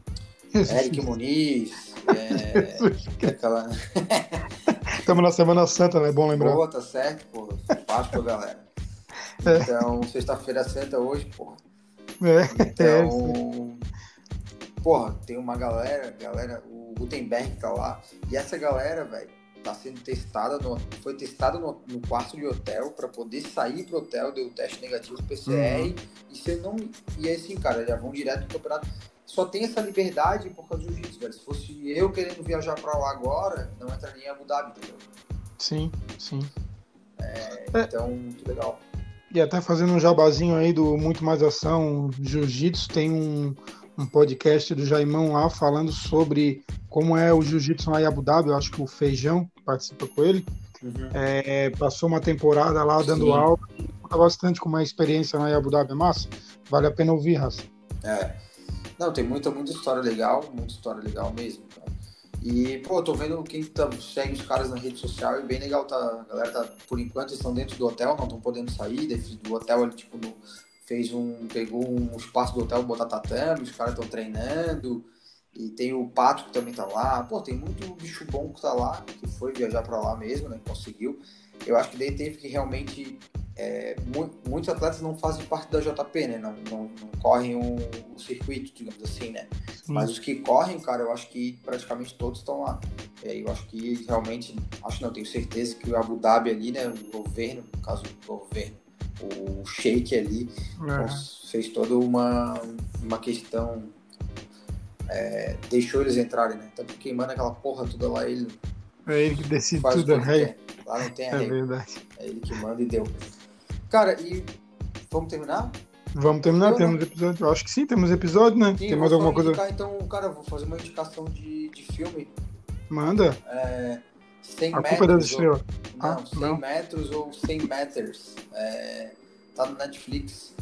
Speaker 2: Eric Muniz. É, aquela...
Speaker 1: Estamos na Semana Santa, né? É bom lembrar.
Speaker 2: Pô, tá certo, pô. Páscoa, galera. É. Então, sexta-feira santa hoje, porra.
Speaker 1: É.
Speaker 2: Então, porra, tem uma galera, galera, o Gutenberg tá lá. E essa galera, velho, tá sendo testada, no, foi testada no, no quarto de hotel para poder sair pro hotel, deu teste negativo PCR. Uhum. E você não. E aí, assim, cara, já vão direto pro campeonato só tem essa liberdade por causa do jiu-jitsu, velho. Se fosse eu querendo viajar pra lá agora, não entraria em Abu Dhabi, entendeu?
Speaker 1: Sim, sim.
Speaker 2: É, é. Então, muito legal.
Speaker 1: E até fazendo um jabazinho aí do Muito Mais Ação Jiu-Jitsu, tem um, um podcast do Jaimão lá falando sobre como é o Jiu-Jitsu lá em Abu Dhabi. Eu acho que o Feijão participa com ele. Uhum. É, passou uma temporada lá dando Sim. aula. Bastante com uma experiência lá em Abu Dhabi. É massa? Vale a pena ouvir, Raça.
Speaker 2: É. Não, tem muita, muita história legal, muita história legal mesmo, cara. E, pô, tô vendo quem tá, segue os caras na rede social e bem legal, tá? A galera tá, por enquanto, estão dentro do hotel, não estão podendo sair, do hotel ele, tipo, no, fez um, pegou um espaço do hotel, botar tatame, os caras estão treinando, e tem o Pato que também tá lá, pô, tem muito bicho bom que tá lá, que foi viajar para lá mesmo, né, conseguiu. Eu acho que daí teve que realmente é, muitos atletas não fazem parte da JP, né? Não, não, não correm o, o, circuito, digamos assim, né? Sim. Mas os que correm, cara, eu acho que praticamente todos estão lá. É, eu acho que realmente, acho não, tenho certeza que o Abu Dhabi ali, né? O governo, no caso do governo, o Sheik ali, é. fez toda uma, uma questão. É, deixou eles entrarem, né? Tanto que quem manda aquela porra toda lá, ele.
Speaker 1: É ele que decide tudo,
Speaker 2: né? Lá não tem a
Speaker 1: É verdade.
Speaker 2: É ele que manda e deu. Cara, e vamos terminar?
Speaker 1: Vamos terminar, Eu temos não... episódio. Eu acho que sim, temos episódio, né?
Speaker 2: Sim,
Speaker 1: Tem mais alguma coisa?
Speaker 2: Indicar, então, cara, vou fazer uma indicação de, de filme.
Speaker 1: Manda.
Speaker 2: É, 100
Speaker 1: a culpa é das estrelas.
Speaker 2: Não, ah, 100 não. metros ou 100 meters. É, tá no Netflix.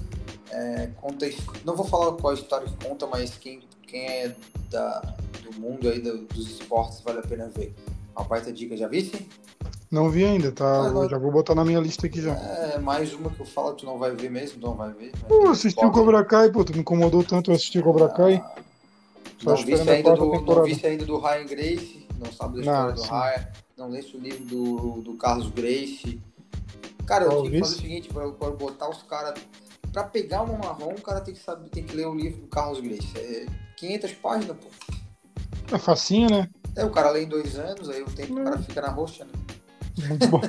Speaker 2: É, conta, não vou falar qual história que conta, mas quem, quem é da, do mundo aí do, dos esportes vale a pena ver. Uma baita dica, já viste?
Speaker 1: Não vi ainda, tá? Ah, já vou botar na minha lista aqui já.
Speaker 2: É, mais uma que eu falo, tu não vai ver mesmo, não vai ver.
Speaker 1: Pô, assisti o Cobra Kai, pô, tu me incomodou tanto eu assistir o Cobra ah, Kai.
Speaker 2: não viste, ainda do, não viste ainda do Ryan Grace, não sabe da história não, do sim. Ryan, não leste o livro do, do Carlos Grace. Cara, eu tenho que fazer o seguinte, pra, pra botar os caras. Pra pegar uma marrom, o cara tem que saber, tem que ler o livro do Carlos Grace. É 500 páginas, pô.
Speaker 1: É facinho, né?
Speaker 2: É, o cara lê em dois anos, aí o tempo o cara fica na roxa, né?
Speaker 1: Muito bom.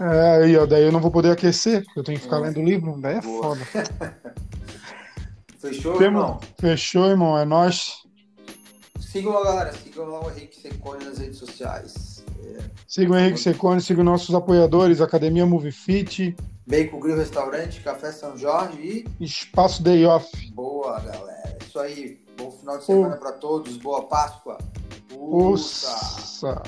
Speaker 1: é, aí, ó, daí eu não vou poder aquecer, eu tenho que ficar é. lendo o livro, daí é Boa. foda.
Speaker 2: Fechou, Temos... irmão?
Speaker 1: Fechou, irmão, é nóis.
Speaker 2: Sigam a galera, sigam lá o Henrique Secone nas redes sociais.
Speaker 1: É. Sigam o Henrique Secone, sigam nossos apoiadores, Academia Movie Fit.
Speaker 2: Bacon Grill Restaurante, Café São Jorge
Speaker 1: e. Espaço Day Off.
Speaker 2: Boa, galera. Isso aí. Bom final de semana para todos. Boa Páscoa.
Speaker 1: Usa. Usa.